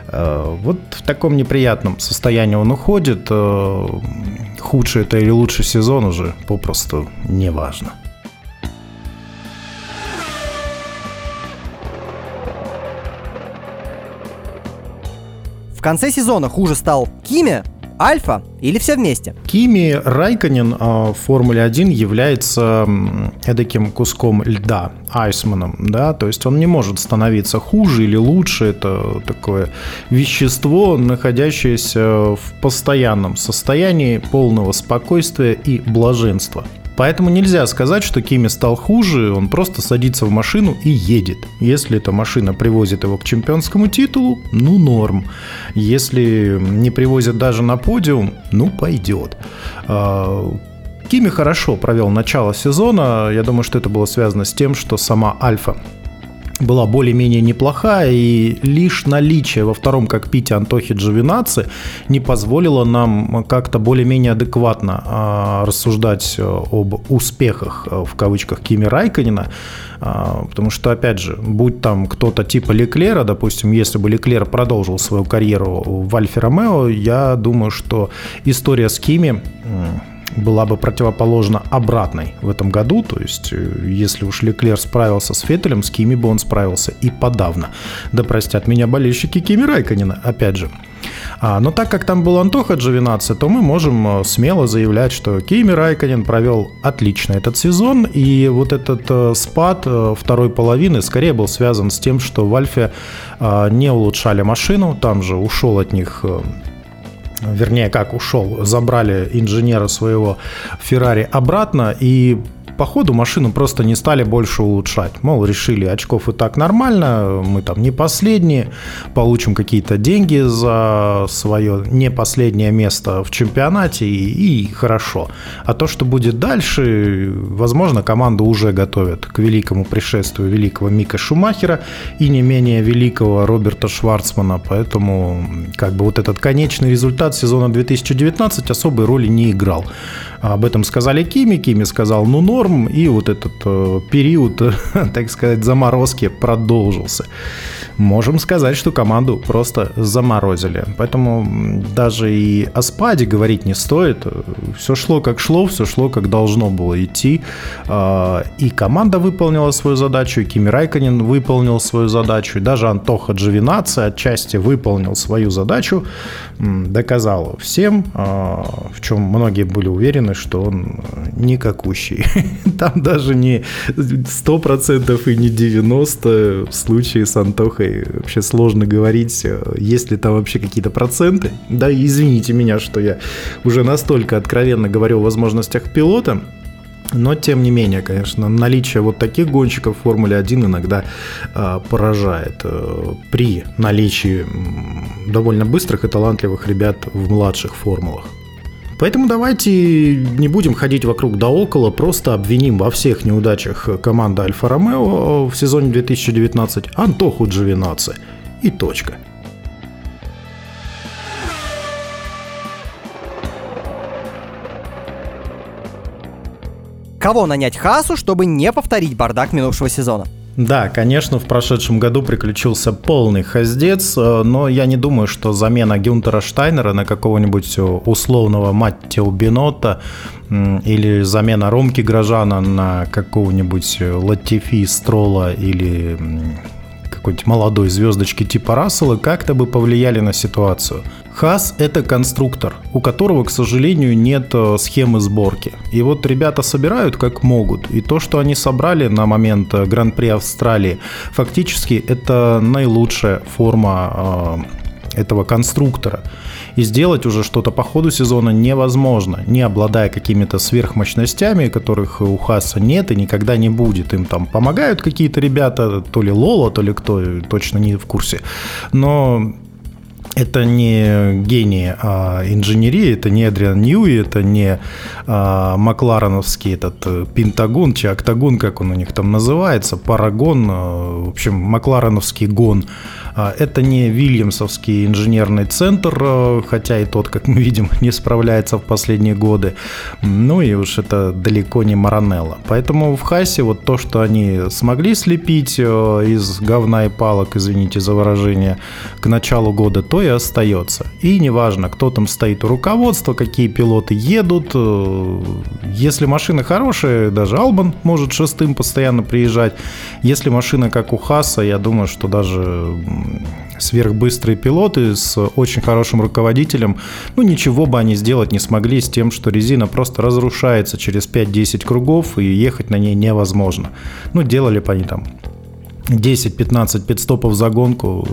Э, вот в таком неприятном состоянии он уходит. Э, худший это или лучший сезон уже попросту не важно.
В конце сезона хуже стал Киме, Альфа или все вместе?
Кими Райконен а, в Формуле 1 является эдаким куском льда, айсманом, да, то есть он не может становиться хуже или лучше, это такое вещество, находящееся в постоянном состоянии полного спокойствия и блаженства. Поэтому нельзя сказать, что Кими стал хуже, он просто садится в машину и едет. Если эта машина привозит его к чемпионскому титулу, ну норм. Если не привозят даже на подиум, ну пойдет. А, Кими хорошо провел начало сезона. Я думаю, что это было связано с тем, что сама Альфа была более-менее неплохая, и лишь наличие во втором кокпите Антохи Джовинаци не позволило нам как-то более-менее адекватно э, рассуждать об успехах, в кавычках, Кими Райканина, э, потому что, опять же, будь там кто-то типа Леклера, допустим, если бы Леклер продолжил свою карьеру в Альфе Ромео, я думаю, что история с Кими была бы противоположна обратной в этом году. То есть, э, если уж Леклер справился с Феттелем, с Кими бы он справился и подавно. Да простят меня болельщики Кими Райканина, опять же. А, но так как там был Антоха Джовинаци, то мы можем э, смело заявлять, что Кими Райканин провел отлично этот сезон, и вот этот э, спад второй половины скорее был связан с тем, что в Альфе не улучшали машину, там же ушел от них вернее, как ушел, забрали инженера своего Феррари обратно, и по ходу машину просто не стали больше улучшать. Мол, решили, очков и так нормально, мы там не последние, получим какие-то деньги за свое не последнее место в чемпионате и, и хорошо. А то, что будет дальше, возможно, команду уже готовят к великому пришествию великого Мика Шумахера и не менее великого Роберта Шварцмана, поэтому как бы вот этот конечный результат сезона 2019 особой роли не играл. Об этом сказали Кими, Кими сказал, ну норм, и вот этот э, период, [laughs] так сказать, заморозки продолжился. Можем сказать, что команду просто заморозили. Поэтому даже и о спаде говорить не стоит. Все шло как шло, все шло как должно было идти. Э, и команда выполнила свою задачу, и Кими Райконин выполнил свою задачу, и даже Антоха Джовинаци отчасти выполнил свою задачу, доказал всем, э, в чем многие были уверены, что он никакущий. [laughs] Там даже не 100% и не 90% в случае с Антохой. Вообще сложно говорить, э, есть ли там вообще какие-то проценты. Да, извините меня, что я уже настолько откровенно говорю о возможностях пилота. Но, тем не менее, конечно, наличие вот таких гонщиков в Формуле 1 иногда э, поражает. Э, при наличии довольно быстрых и талантливых ребят в младших формулах. Поэтому давайте не будем ходить вокруг да около, просто обвиним во всех неудачах команды Альфа Ромео в сезоне 2019 Антоху Джовинаци. И точка.
Кого нанять Хасу, чтобы не повторить бардак минувшего сезона?
Да, конечно, в прошедшем году приключился полный хаздец, э, но я не думаю, что замена Гюнтера Штайнера на какого-нибудь э, условного Маттео Бинота или замена Ромки Грожана на какого-нибудь э, Латифи Строла или какой-нибудь молодой звездочки типа Рассела как-то бы повлияли на ситуацию. Хас – это конструктор, у которого, к сожалению, нет э, схемы сборки. И вот ребята собирают как могут. И то, что они собрали на момент э, Гран-при Австралии, фактически это наилучшая форма э, этого конструктора. И сделать уже что-то по ходу сезона невозможно, не обладая какими-то сверхмощностями, которых у Хаса нет и никогда не будет. Им там помогают какие-то ребята, то ли Лола, то ли кто, точно не в курсе. Но это не гений а инженерии, это не Эдриан Ньюи, это не а, Маклареновский этот э, Пентагон, чи Октагон, как он у них там называется, Парагон, а, в общем, Маклареновский гон – это не Вильямсовский инженерный центр, а, хотя и тот, как мы видим, [laughs] не справляется в последние годы. Ну и уж это далеко не Маранелло. Поэтому в Хасе вот то, что они смогли слепить а, из говна и палок, извините за выражение, к началу года, то и остается. И неважно, кто там стоит у руководства, какие пилоты едут. Если машина хорошая, даже Албан может шестым постоянно приезжать. Если машина как у Хаса, я думаю, что даже сверхбыстрые пилоты с очень хорошим руководителем, ну ничего бы они сделать не смогли с тем, что резина просто разрушается через 5-10 кругов и ехать на ней невозможно. Ну делали бы они там 10-15 пидстопов за гонку,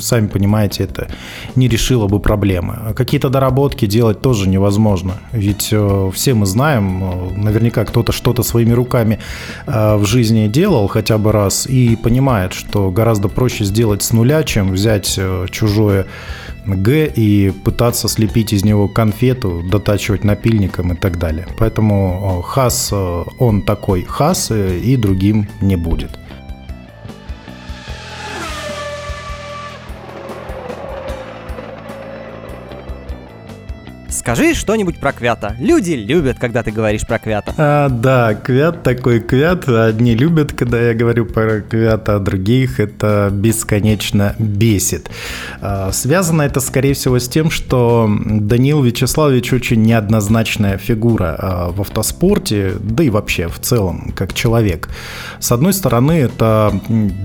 сами понимаете, это не решило бы проблемы. А какие-то доработки делать тоже невозможно. Ведь э, все мы знаем, э, наверняка кто-то что-то своими руками э, в жизни делал хотя бы раз и понимает, что гораздо проще сделать с нуля, чем взять чужое Г и пытаться слепить из него конфету, дотачивать напильником и так далее. Поэтому Хас, он такой Хас и другим не будет.
Скажи что-нибудь про Квята. Люди любят, когда ты говоришь про Квята.
А, да, Квят такой Квят. Одни любят, когда я говорю про Квята, а других это бесконечно бесит. А, связано это, скорее всего, с тем, что Даниил Вячеславович очень неоднозначная фигура а, в автоспорте, да и вообще в целом, как человек. С одной стороны, это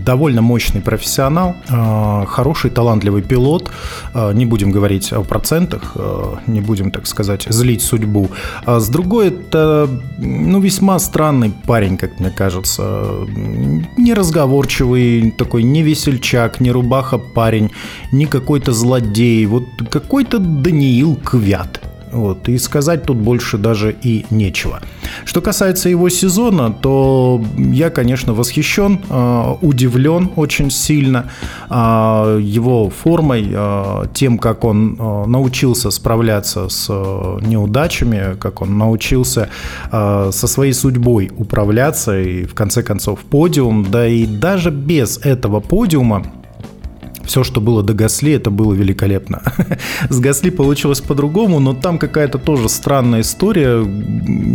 довольно мощный профессионал, а, хороший, талантливый пилот. А, не будем говорить о процентах, а, не будем, так сказать, злить судьбу. А с другой, это ну, весьма странный парень, как мне кажется. Неразговорчивый, такой не весельчак, не рубаха парень, не какой-то злодей. Вот какой-то Даниил Квят. Вот, и сказать тут больше даже и нечего. Что касается его сезона, то я, конечно, восхищен, э, удивлен очень сильно э, его формой, э, тем, как он научился справляться с неудачами, как он научился со своей судьбой управляться и, в конце концов, подиум. Да и даже без этого подиума все, что было до Гасли, это было великолепно. [laughs] С Гасли получилось по-другому, но там какая-то тоже странная история.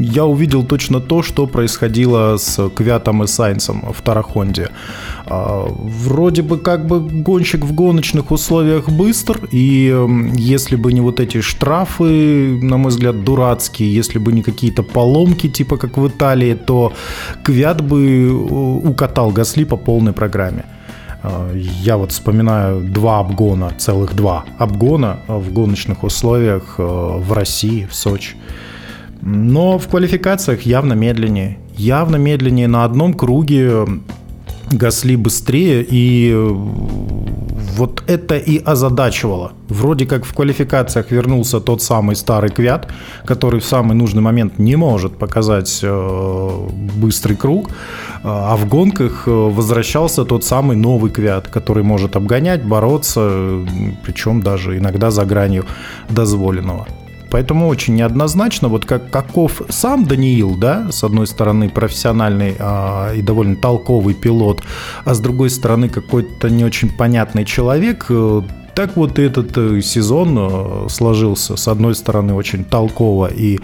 Я увидел точно то, что происходило с Квятом и Сайнсом в Тарахонде. А, вроде бы как бы гонщик в гоночных условиях быстр, и если бы не вот эти штрафы, на мой взгляд, дурацкие, если бы не какие-то поломки, типа как в Италии, то Квят бы укатал Гасли по полной программе. А, я вот вспоминаю два обгона, целых два обгона в гоночных условиях э, в России, в Сочи. Но в квалификациях явно медленнее. Явно медленнее на одном круге Гасли быстрее, и вот это и озадачивало. Вроде как в квалификациях вернулся тот самый старый Квят, который в самый нужный момент не может показать э, быстрый круг, а в гонках э, возвращался тот самый новый Квят, который может обгонять, бороться, причем даже иногда за гранью дозволенного. Поэтому очень неоднозначно, вот как каков сам Даниил, да, с одной стороны профессиональный а, и довольно толковый пилот, а с другой стороны какой-то не очень понятный человек, э, так вот этот э, сезон э, сложился, с одной стороны, очень толково и,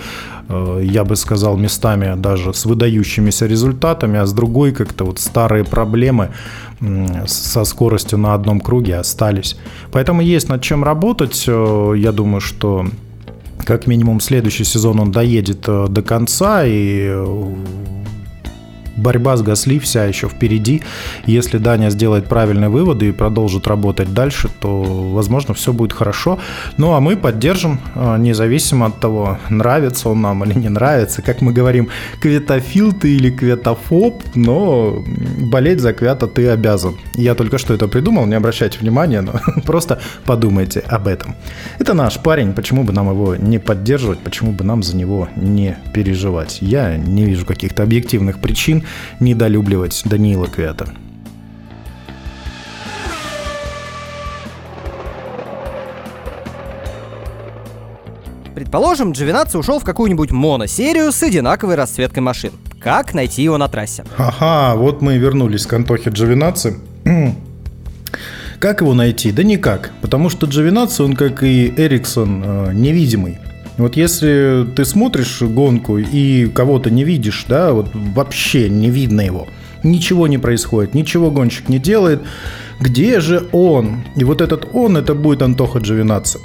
я бы сказал, местами даже с выдающимися результатами, а с другой как-то вот старые проблемы со скоростью на одном круге остались. Поэтому есть над чем работать. Я думаю, что как минимум следующий сезон он доедет э, до конца и э, борьба с Гасли вся еще впереди. Если Даня сделает правильные выводы и продолжит работать дальше, то, возможно, все будет хорошо. Ну, а мы поддержим, а, независимо от того, нравится он нам или не нравится. Как мы говорим, кветофил ты или кветофоб, но болеть за квята ты обязан. Я только что это придумал, не обращайте внимания, но [laughs] просто подумайте об этом. Это наш парень, почему бы нам его не поддерживать, почему бы нам за него не переживать. Я не вижу каких-то объективных причин, недолюбливать Даниила Квята.
Предположим, Джовинаци ушел в какую-нибудь моносерию с одинаковой расцветкой машин. Как найти его на трассе?
Ага, вот мы и вернулись к Антохе Джовинаци. Как его найти? Да никак, потому что Джовинаци, он как и Эриксон, э, невидимый. Вот если ты смотришь гонку и кого-то не видишь, да, вот вообще не видно его, ничего не происходит, ничего гонщик не делает, где же он? И вот этот он, это будет Антоха Джовинаци.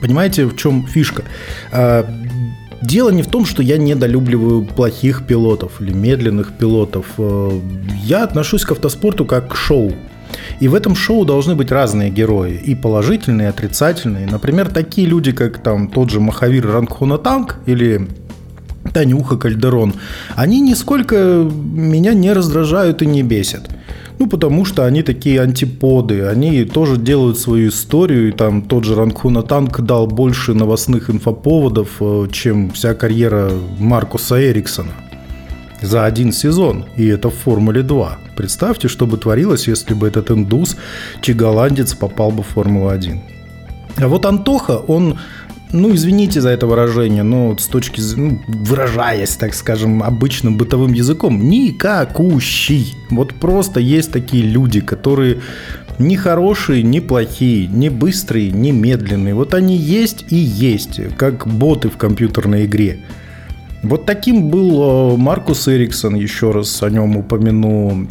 Понимаете, в чем фишка? А, дело не в том, что я недолюбливаю плохих пилотов или медленных пилотов. А, я отношусь к автоспорту как к шоу. И в этом шоу должны быть разные герои, и положительные, и отрицательные. Например, такие люди, как там тот же Махавир Рангхунатанг или Танюха Кальдерон, они нисколько меня не раздражают и не бесят. Ну, потому что они такие антиподы, они тоже делают свою историю, и там тот же Ранкхуна Танк дал больше новостных инфоповодов, э, чем вся карьера Маркуса Эриксона за один сезон, и это в Формуле 2. Представьте, что бы творилось, если бы этот индус, чиголандец, попал бы в Формулу-1. А вот Антоха, он ну, извините за это выражение, но с точки, ну, выражаясь, так скажем, обычным бытовым языком, никакущий. Вот просто есть такие люди, которые Ни хорошие, ни плохие, ни быстрые, ни медленные. Вот они есть и есть, как боты в компьютерной игре. Вот таким был э, Маркус Эриксон, еще раз о нем упомяну.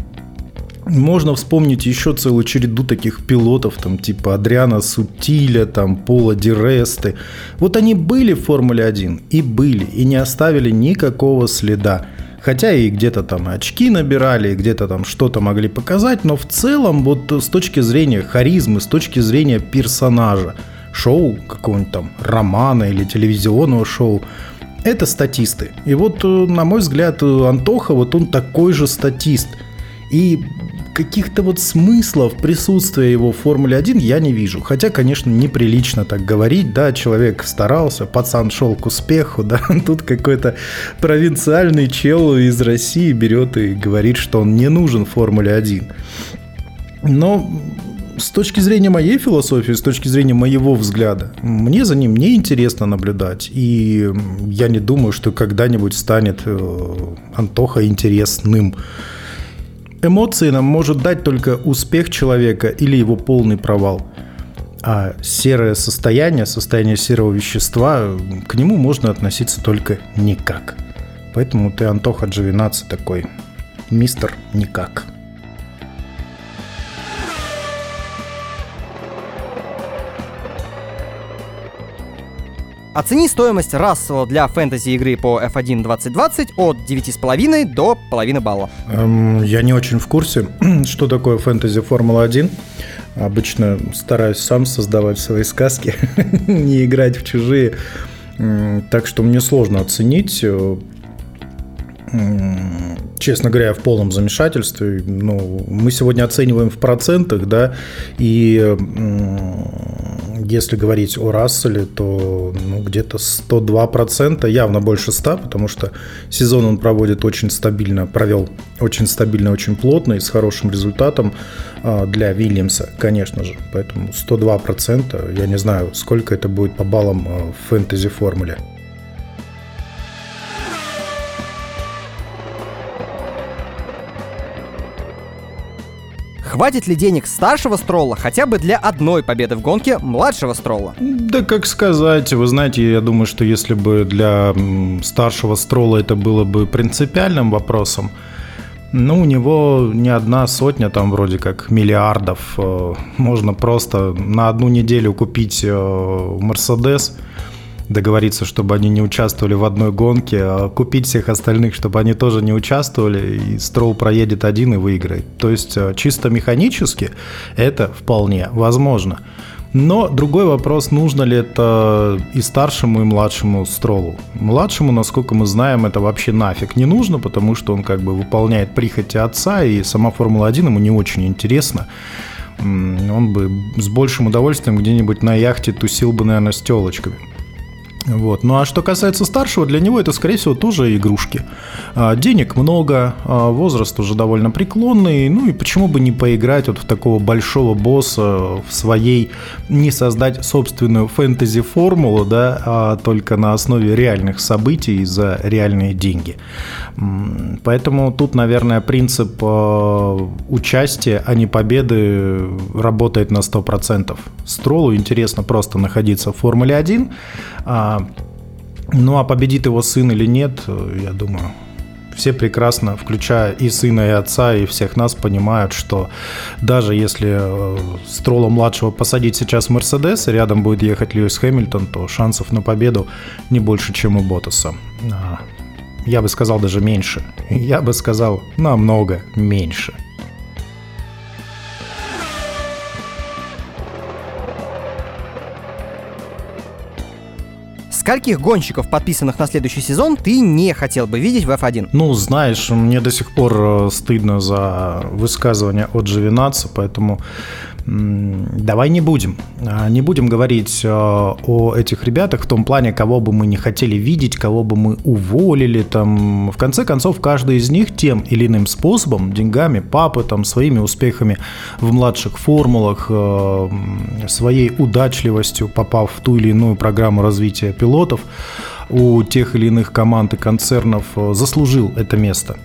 Можно вспомнить еще целую череду таких пилотов, там типа Адриана Сутиля, там Пола Диресты. Вот они были в Формуле 1 и были, и не оставили никакого следа. Хотя и где-то там очки набирали, и где-то там что-то могли показать, но в целом вот с точки зрения харизмы, с точки зрения персонажа, шоу какого-нибудь там романа или телевизионного шоу, это статисты. И вот, на мой взгляд, Антоха, вот он такой же статист. И каких-то вот смыслов присутствия его в Формуле 1 я не вижу. Хотя, конечно, неприлично так говорить, да, человек старался, пацан шел к успеху, [laughs] да, тут какой-то провинциальный чел из России берет и говорит, что он не нужен Формуле 1. Но с точки зрения моей философии, с точки зрения моего взгляда, мне за ним не интересно наблюдать. И я не думаю, что когда-нибудь станет э, Антоха интересным. Эмоции нам может дать только успех человека или его полный провал. А серое состояние, состояние серого вещества, к нему можно относиться только никак. Поэтому ты, Антоха G12, такой мистер никак.
Оцени стоимость расового для фэнтези игры по F1 2020 от 9,5 до половины балла.
Эм, я не очень в курсе, [clears throat] что такое фэнтези Формула-1. Обычно стараюсь сам создавать свои сказки, [laughs] не играть в чужие. Так что мне сложно оценить. Честно говоря, в полном замешательстве. Ну, мы сегодня оцениваем в процентах, да, и если говорить о Расселе, то ну, где-то 102%, явно больше 100, потому что сезон он проводит очень стабильно, провел очень стабильно, очень плотно и с хорошим результатом а, для Вильямса, конечно же. Поэтому 102%, я не знаю, сколько это будет по баллам а, в фэнтези-формуле.
Хватит ли денег старшего Стролла хотя бы для одной победы в гонке младшего Стролла?
Да как сказать, вы знаете, я думаю, что если бы для старшего Стролла это было бы принципиальным вопросом, ну, у него не одна сотня, там вроде как миллиардов. Э, можно просто на одну неделю купить э, Мерседес, договориться, чтобы они не участвовали в одной гонке, а купить всех остальных, чтобы они тоже не участвовали, и Строл проедет один и выиграет. То есть э, чисто механически это вполне возможно. Но другой вопрос, нужно ли это и старшему, и младшему Стролу. Младшему, насколько мы знаем, это вообще нафиг не нужно, потому что он как бы выполняет прихоти отца, и сама Формула-1 ему не очень интересна. Он бы с большим удовольствием где-нибудь на яхте тусил бы, наверное, с телочками. Вот. Ну а что касается старшего, для него это, скорее всего, тоже игрушки. А, денег много, а, возраст уже довольно преклонный, ну и почему бы не поиграть вот в такого большого босса в своей, не создать собственную фэнтези-формулу, да, а только на основе реальных событий за реальные деньги. Поэтому тут, наверное, принцип а, участия, а не победы работает на 100%. Стролу интересно просто находиться в Формуле 1, а, ну а победит его сын или нет, я думаю, все прекрасно, включая и сына, и отца, и всех нас, понимают, что даже если э, Строла младшего посадить сейчас Мерседес, и рядом будет ехать Льюис Хэмилтон, то шансов на победу не больше, чем у Ботаса. А, я бы сказал даже меньше. Я бы сказал намного меньше.
Скольких гонщиков, подписанных на следующий сезон, ты не хотел бы видеть в F1?
Ну, знаешь, мне до сих пор э, стыдно за высказывание от Живинаца, поэтому Давай не будем. А, не будем говорить э, о этих ребятах в том плане, кого бы мы не хотели видеть, кого бы мы уволили. Там. В конце концов, каждый из них тем или иным способом, деньгами, папы, там, своими успехами в младших формулах, э, своей удачливостью, попав в ту или иную программу развития пилотов, у тех или иных команд и концернов э, заслужил это место.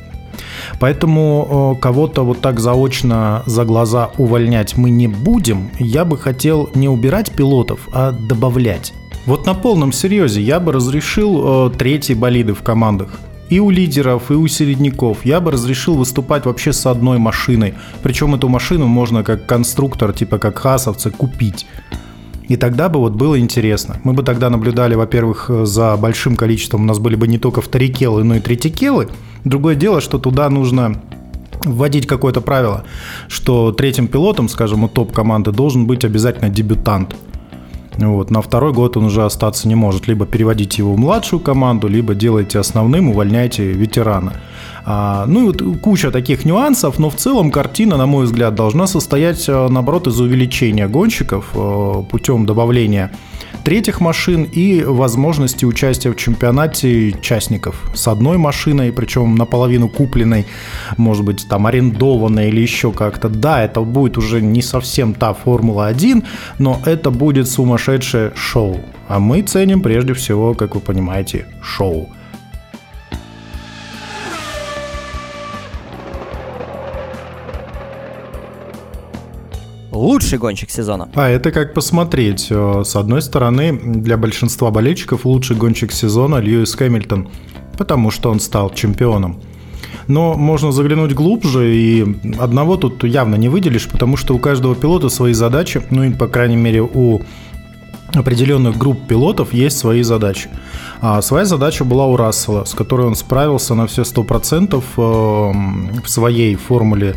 Поэтому кого-то вот так заочно за глаза увольнять мы не будем. Я бы хотел не убирать пилотов, а добавлять. Вот на полном серьезе я бы разрешил э, третьи болиды в командах. И у лидеров, и у середняков. Я бы разрешил выступать вообще с одной машиной. Причем эту машину можно как конструктор, типа как хасовцы, купить. И тогда бы вот было интересно. Мы бы тогда наблюдали, во-первых, за большим количеством, у нас были бы не только вторикелы, но и третикелы. Другое дело, что туда нужно вводить какое-то правило, что третьим пилотом, скажем, у топ-команды должен быть обязательно дебютант. Вот. На второй год он уже остаться не может. Либо переводите его в младшую команду, либо делайте основным, увольняйте ветерана. А, ну и вот куча таких нюансов, но в целом картина, на мой взгляд, должна состоять, э, наоборот, из увеличения гонщиков э, путем добавления третьих машин и возможности участия в чемпионате частников с одной машиной, причем наполовину купленной, может быть, там арендованной или еще как-то. Да, это будет уже не совсем та Формула-1, но это будет сумасшедшее шоу. А мы ценим прежде всего, как вы понимаете, шоу.
лучший гонщик сезона?
А это как посмотреть. Э, с одной стороны, для большинства болельщиков лучший гонщик сезона Льюис Хэмилтон, потому что он стал чемпионом. Но можно заглянуть глубже, и одного тут явно не выделишь, потому что у каждого пилота свои задачи, ну и, по крайней мере, у определенных групп пилотов есть свои задачи. А своя задача была у Рассела, с которой он справился на все 100% э, в своей формуле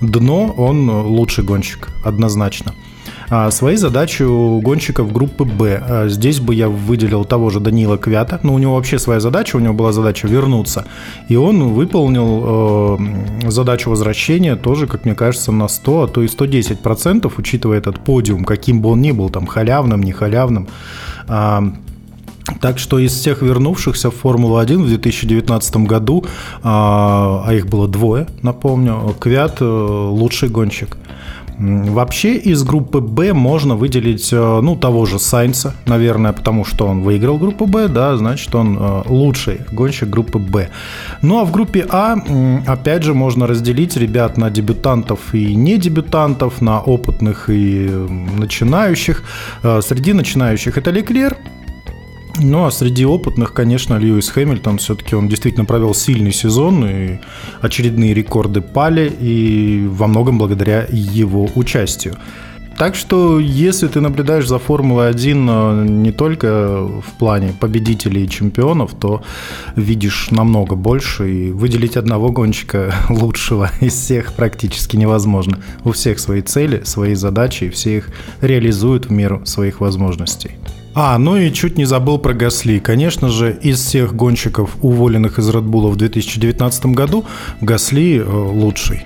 дно, он лучший гонщик, однозначно. А свои задачи у гонщиков группы Б. А здесь бы я выделил того же Данила Квята. Но ну, у него вообще своя задача, у него была задача вернуться. И он выполнил э, задачу возвращения тоже, как мне кажется, на 100, а то и 110 процентов, учитывая этот подиум, каким бы он ни был, там халявным, не халявным. А, так что из всех вернувшихся в Формулу-1 в 2019 году, а, а их было двое, напомню, Квят э, лучший гонщик. Вообще из группы Б можно выделить, э, ну, того же Сайнца, наверное, потому что он выиграл группу Б, да, значит, он э, лучший гонщик группы Б. Ну, а в группе А, опять же, можно разделить ребят на дебютантов и не дебютантов, на опытных и начинающих. Среди начинающих это Леклер, ну, а среди опытных, конечно, Льюис Хэмилтон, все-таки он действительно провел сильный сезон, и очередные рекорды пали, и во многом благодаря его участию. Так что, если ты наблюдаешь за Формулой-1 э, не только в плане победителей и чемпионов, то видишь намного больше, и выделить одного гонщика [laughs] лучшего из всех практически невозможно. У всех свои цели, свои задачи, и все их реализуют в меру своих возможностей. А, ну и чуть не забыл про Гасли. Конечно же, из всех гонщиков, уволенных из Red в 2019 году, Гасли э, лучший.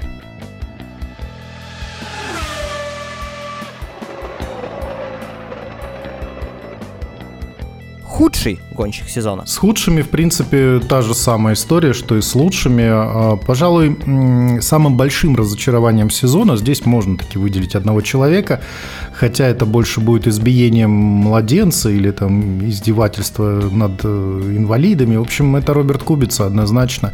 Худший гонщик сезона?
С худшими, в принципе, та же самая история, что и с лучшими. А, пожалуй, самым большим разочарованием сезона здесь можно таки выделить одного человека, хотя это больше будет избиением младенца или там издевательство над э, инвалидами. В общем, это Роберт Кубица однозначно.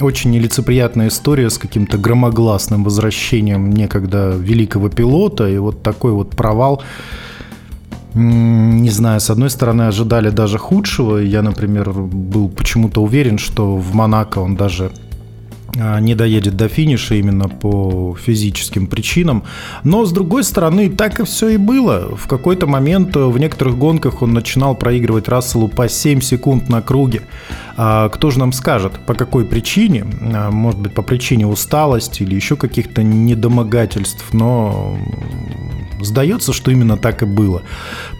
Очень нелицеприятная история с каким-то громогласным возвращением некогда великого пилота, и вот такой вот провал – не знаю, с одной стороны, ожидали даже худшего. Я, например, был почему-то уверен, что в Монако он даже а, не доедет до финиша именно по физическим причинам. Но, с другой стороны, так и все и было. В какой-то момент в некоторых гонках он начинал проигрывать Расселу по 7 секунд на круге. А кто же нам скажет, по какой причине? А, может быть, по причине усталости или еще каких-то недомогательств, но Сдается, что именно так и было.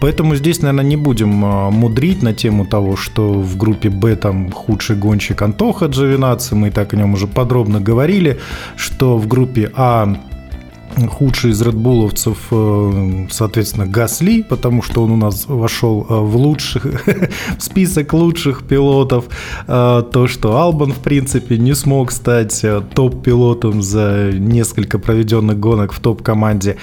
Поэтому здесь, наверное, не будем а, мудрить на тему того, что в группе Б там худший гонщик Антоха Джовинаци, мы так о нем уже подробно говорили, что в группе А худший из редбуловцев, э, соответственно, Гасли, потому что он у нас вошел э, в лучших, [laughs] в список лучших пилотов. Э, то, что Албан, в принципе, не смог стать топ-пилотом за несколько проведенных гонок в топ-команде.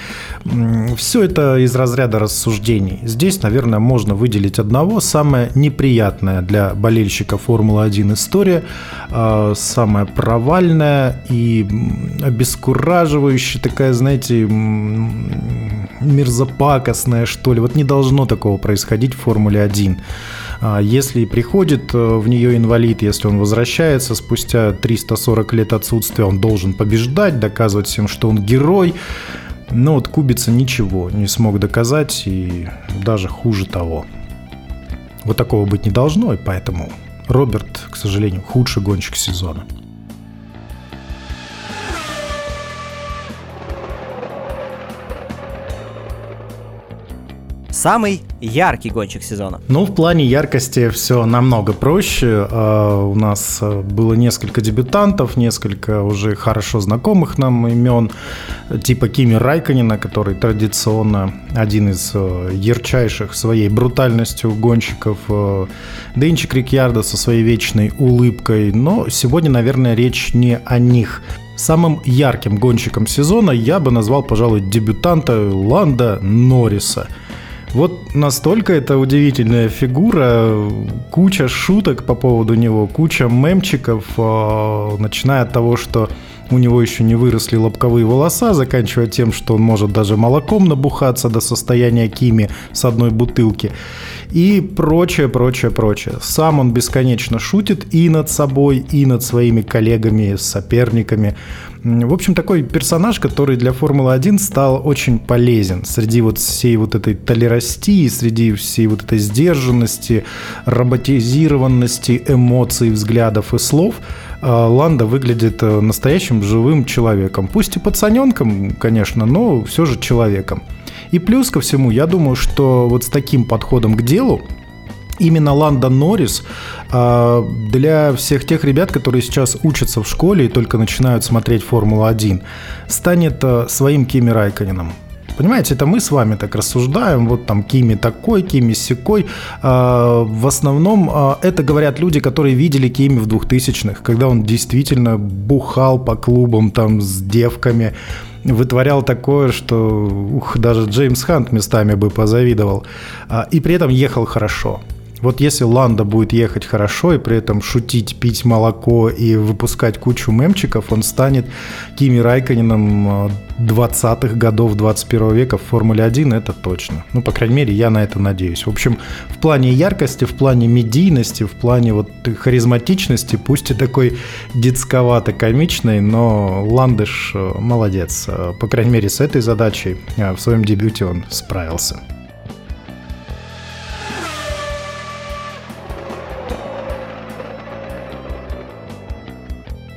Все это из разряда рассуждений. Здесь, наверное, можно выделить одного. Самое неприятное для болельщика Формулы-1 история, самая провальная и обескураживающая такая, знаете, мерзопакостное, что ли. Вот не должно такого происходить в Формуле 1. А если приходит э, в нее инвалид, если он возвращается спустя 340 лет отсутствия, он должен побеждать, доказывать всем, что он герой. Но вот Кубица ничего не смог доказать, и даже хуже того. Вот такого быть не должно, и поэтому Роберт, к сожалению, худший гонщик сезона.
Самый яркий гонщик сезона?
Ну, в плане яркости все намного проще. А, у нас а, было несколько дебютантов, несколько уже хорошо знакомых нам имен, типа Кими Райканина, который традиционно один из а, ярчайших своей брутальностью гонщиков, Денчик Рикьярдо со своей вечной улыбкой. Но сегодня, наверное, речь не о них. Самым ярким гонщиком сезона я бы назвал, пожалуй, дебютанта Ланда Норриса – вот настолько это удивительная фигура, куча шуток по поводу него, куча мемчиков, а, начиная от того, что у него еще не выросли лобковые волоса, заканчивая тем, что он может даже молоком набухаться до состояния кими с одной бутылки. И прочее, прочее, прочее. Сам он бесконечно шутит и над собой, и над своими коллегами, соперниками. В общем, такой персонаж, который для Формулы-1 стал очень полезен среди вот всей вот этой толерастии, среди всей вот этой сдержанности, роботизированности эмоций, взглядов и слов. А, Ланда выглядит э, настоящим живым человеком. Пусть и пацаненком, конечно, но все же человеком. И плюс ко всему, я думаю, что вот с таким подходом к делу именно Ланда Норрис а, для всех тех ребят, которые сейчас учатся в школе и только начинают смотреть Формулу-1, станет своим Кими Райконином. Понимаете, это мы с вами так рассуждаем, вот там Кими такой, Кими секой. А, в основном это говорят люди, которые видели Кими в 2000-х, когда он действительно бухал по клубам там с девками, вытворял такое, что ух, даже Джеймс Хант местами бы позавидовал. И при этом ехал хорошо. Вот если Ланда будет ехать хорошо и при этом шутить, пить молоко и выпускать кучу мемчиков, он станет Кими Райканином 20-х э, годов 21 века в Формуле 1, это точно. Ну, по крайней мере, я на это надеюсь. В общем, в плане яркости, в плане медийности, в плане вот харизматичности, пусть и такой детсковато-комичный, но Ландыш э, молодец. Э, по крайней мере, с этой задачей в своем дебюте он справился.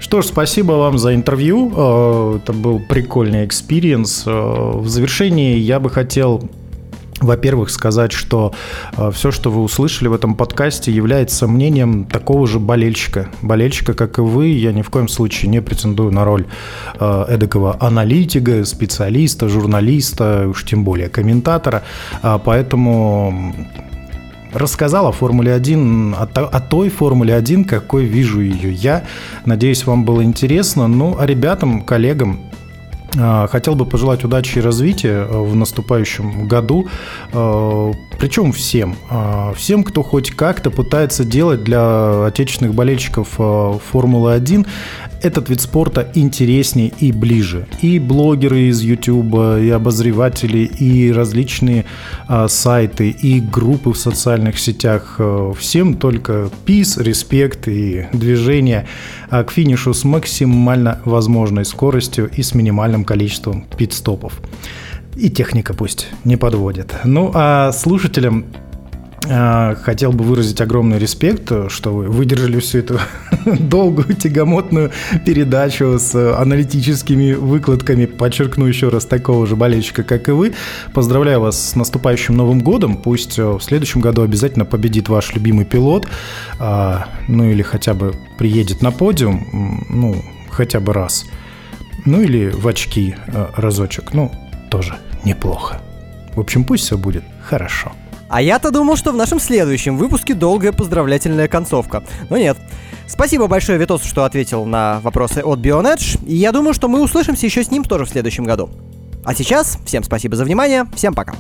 Что ж, спасибо вам за интервью. Э, это был прикольный experience. Э, в завершении я бы хотел во-первых, сказать, что э, все, что вы услышали в этом подкасте, является мнением такого же болельщика. Болельщика, как и вы, я ни в коем случае не претендую на роль э, эдакого аналитика, специалиста, журналиста, уж тем более комментатора. А поэтому рассказал о Формуле 1, о, о той Формуле 1, какой вижу ее я. Надеюсь, вам было интересно. Ну, а ребятам, коллегам, Хотел бы пожелать удачи и развития э, в наступающем году. Э, Причем всем. А, всем, кто хоть как-то пытается делать для отечественных болельщиков э, Формулы-1 этот вид спорта интереснее и ближе. И блогеры из YouTube, и обозреватели, и различные а, сайты, и группы в социальных сетях. А, всем только пис, респект и движение а, к финишу с максимально возможной скоростью и с минимальным количеством пит-стопов. И техника пусть не подводит. Ну а слушателям а, хотел бы выразить огромный респект, что вы выдержали всю эту [laughs] долгую тягомотную передачу с аналитическими выкладками. Подчеркну еще раз такого же болельщика, как и вы. Поздравляю вас с наступающим Новым годом. Пусть в следующем году обязательно победит ваш любимый пилот. А, ну или хотя бы приедет на подиум. Ну, хотя бы раз. Ну или в очки э, разочек. Ну, тоже неплохо. В общем, пусть все будет хорошо.
А я-то думал, что в нашем следующем выпуске долгая поздравлятельная концовка. Но нет. Спасибо большое Витос, что ответил на вопросы от Bionedge. И я думаю, что мы услышимся еще с ним тоже в следующем году. А сейчас всем спасибо за внимание. Всем пока.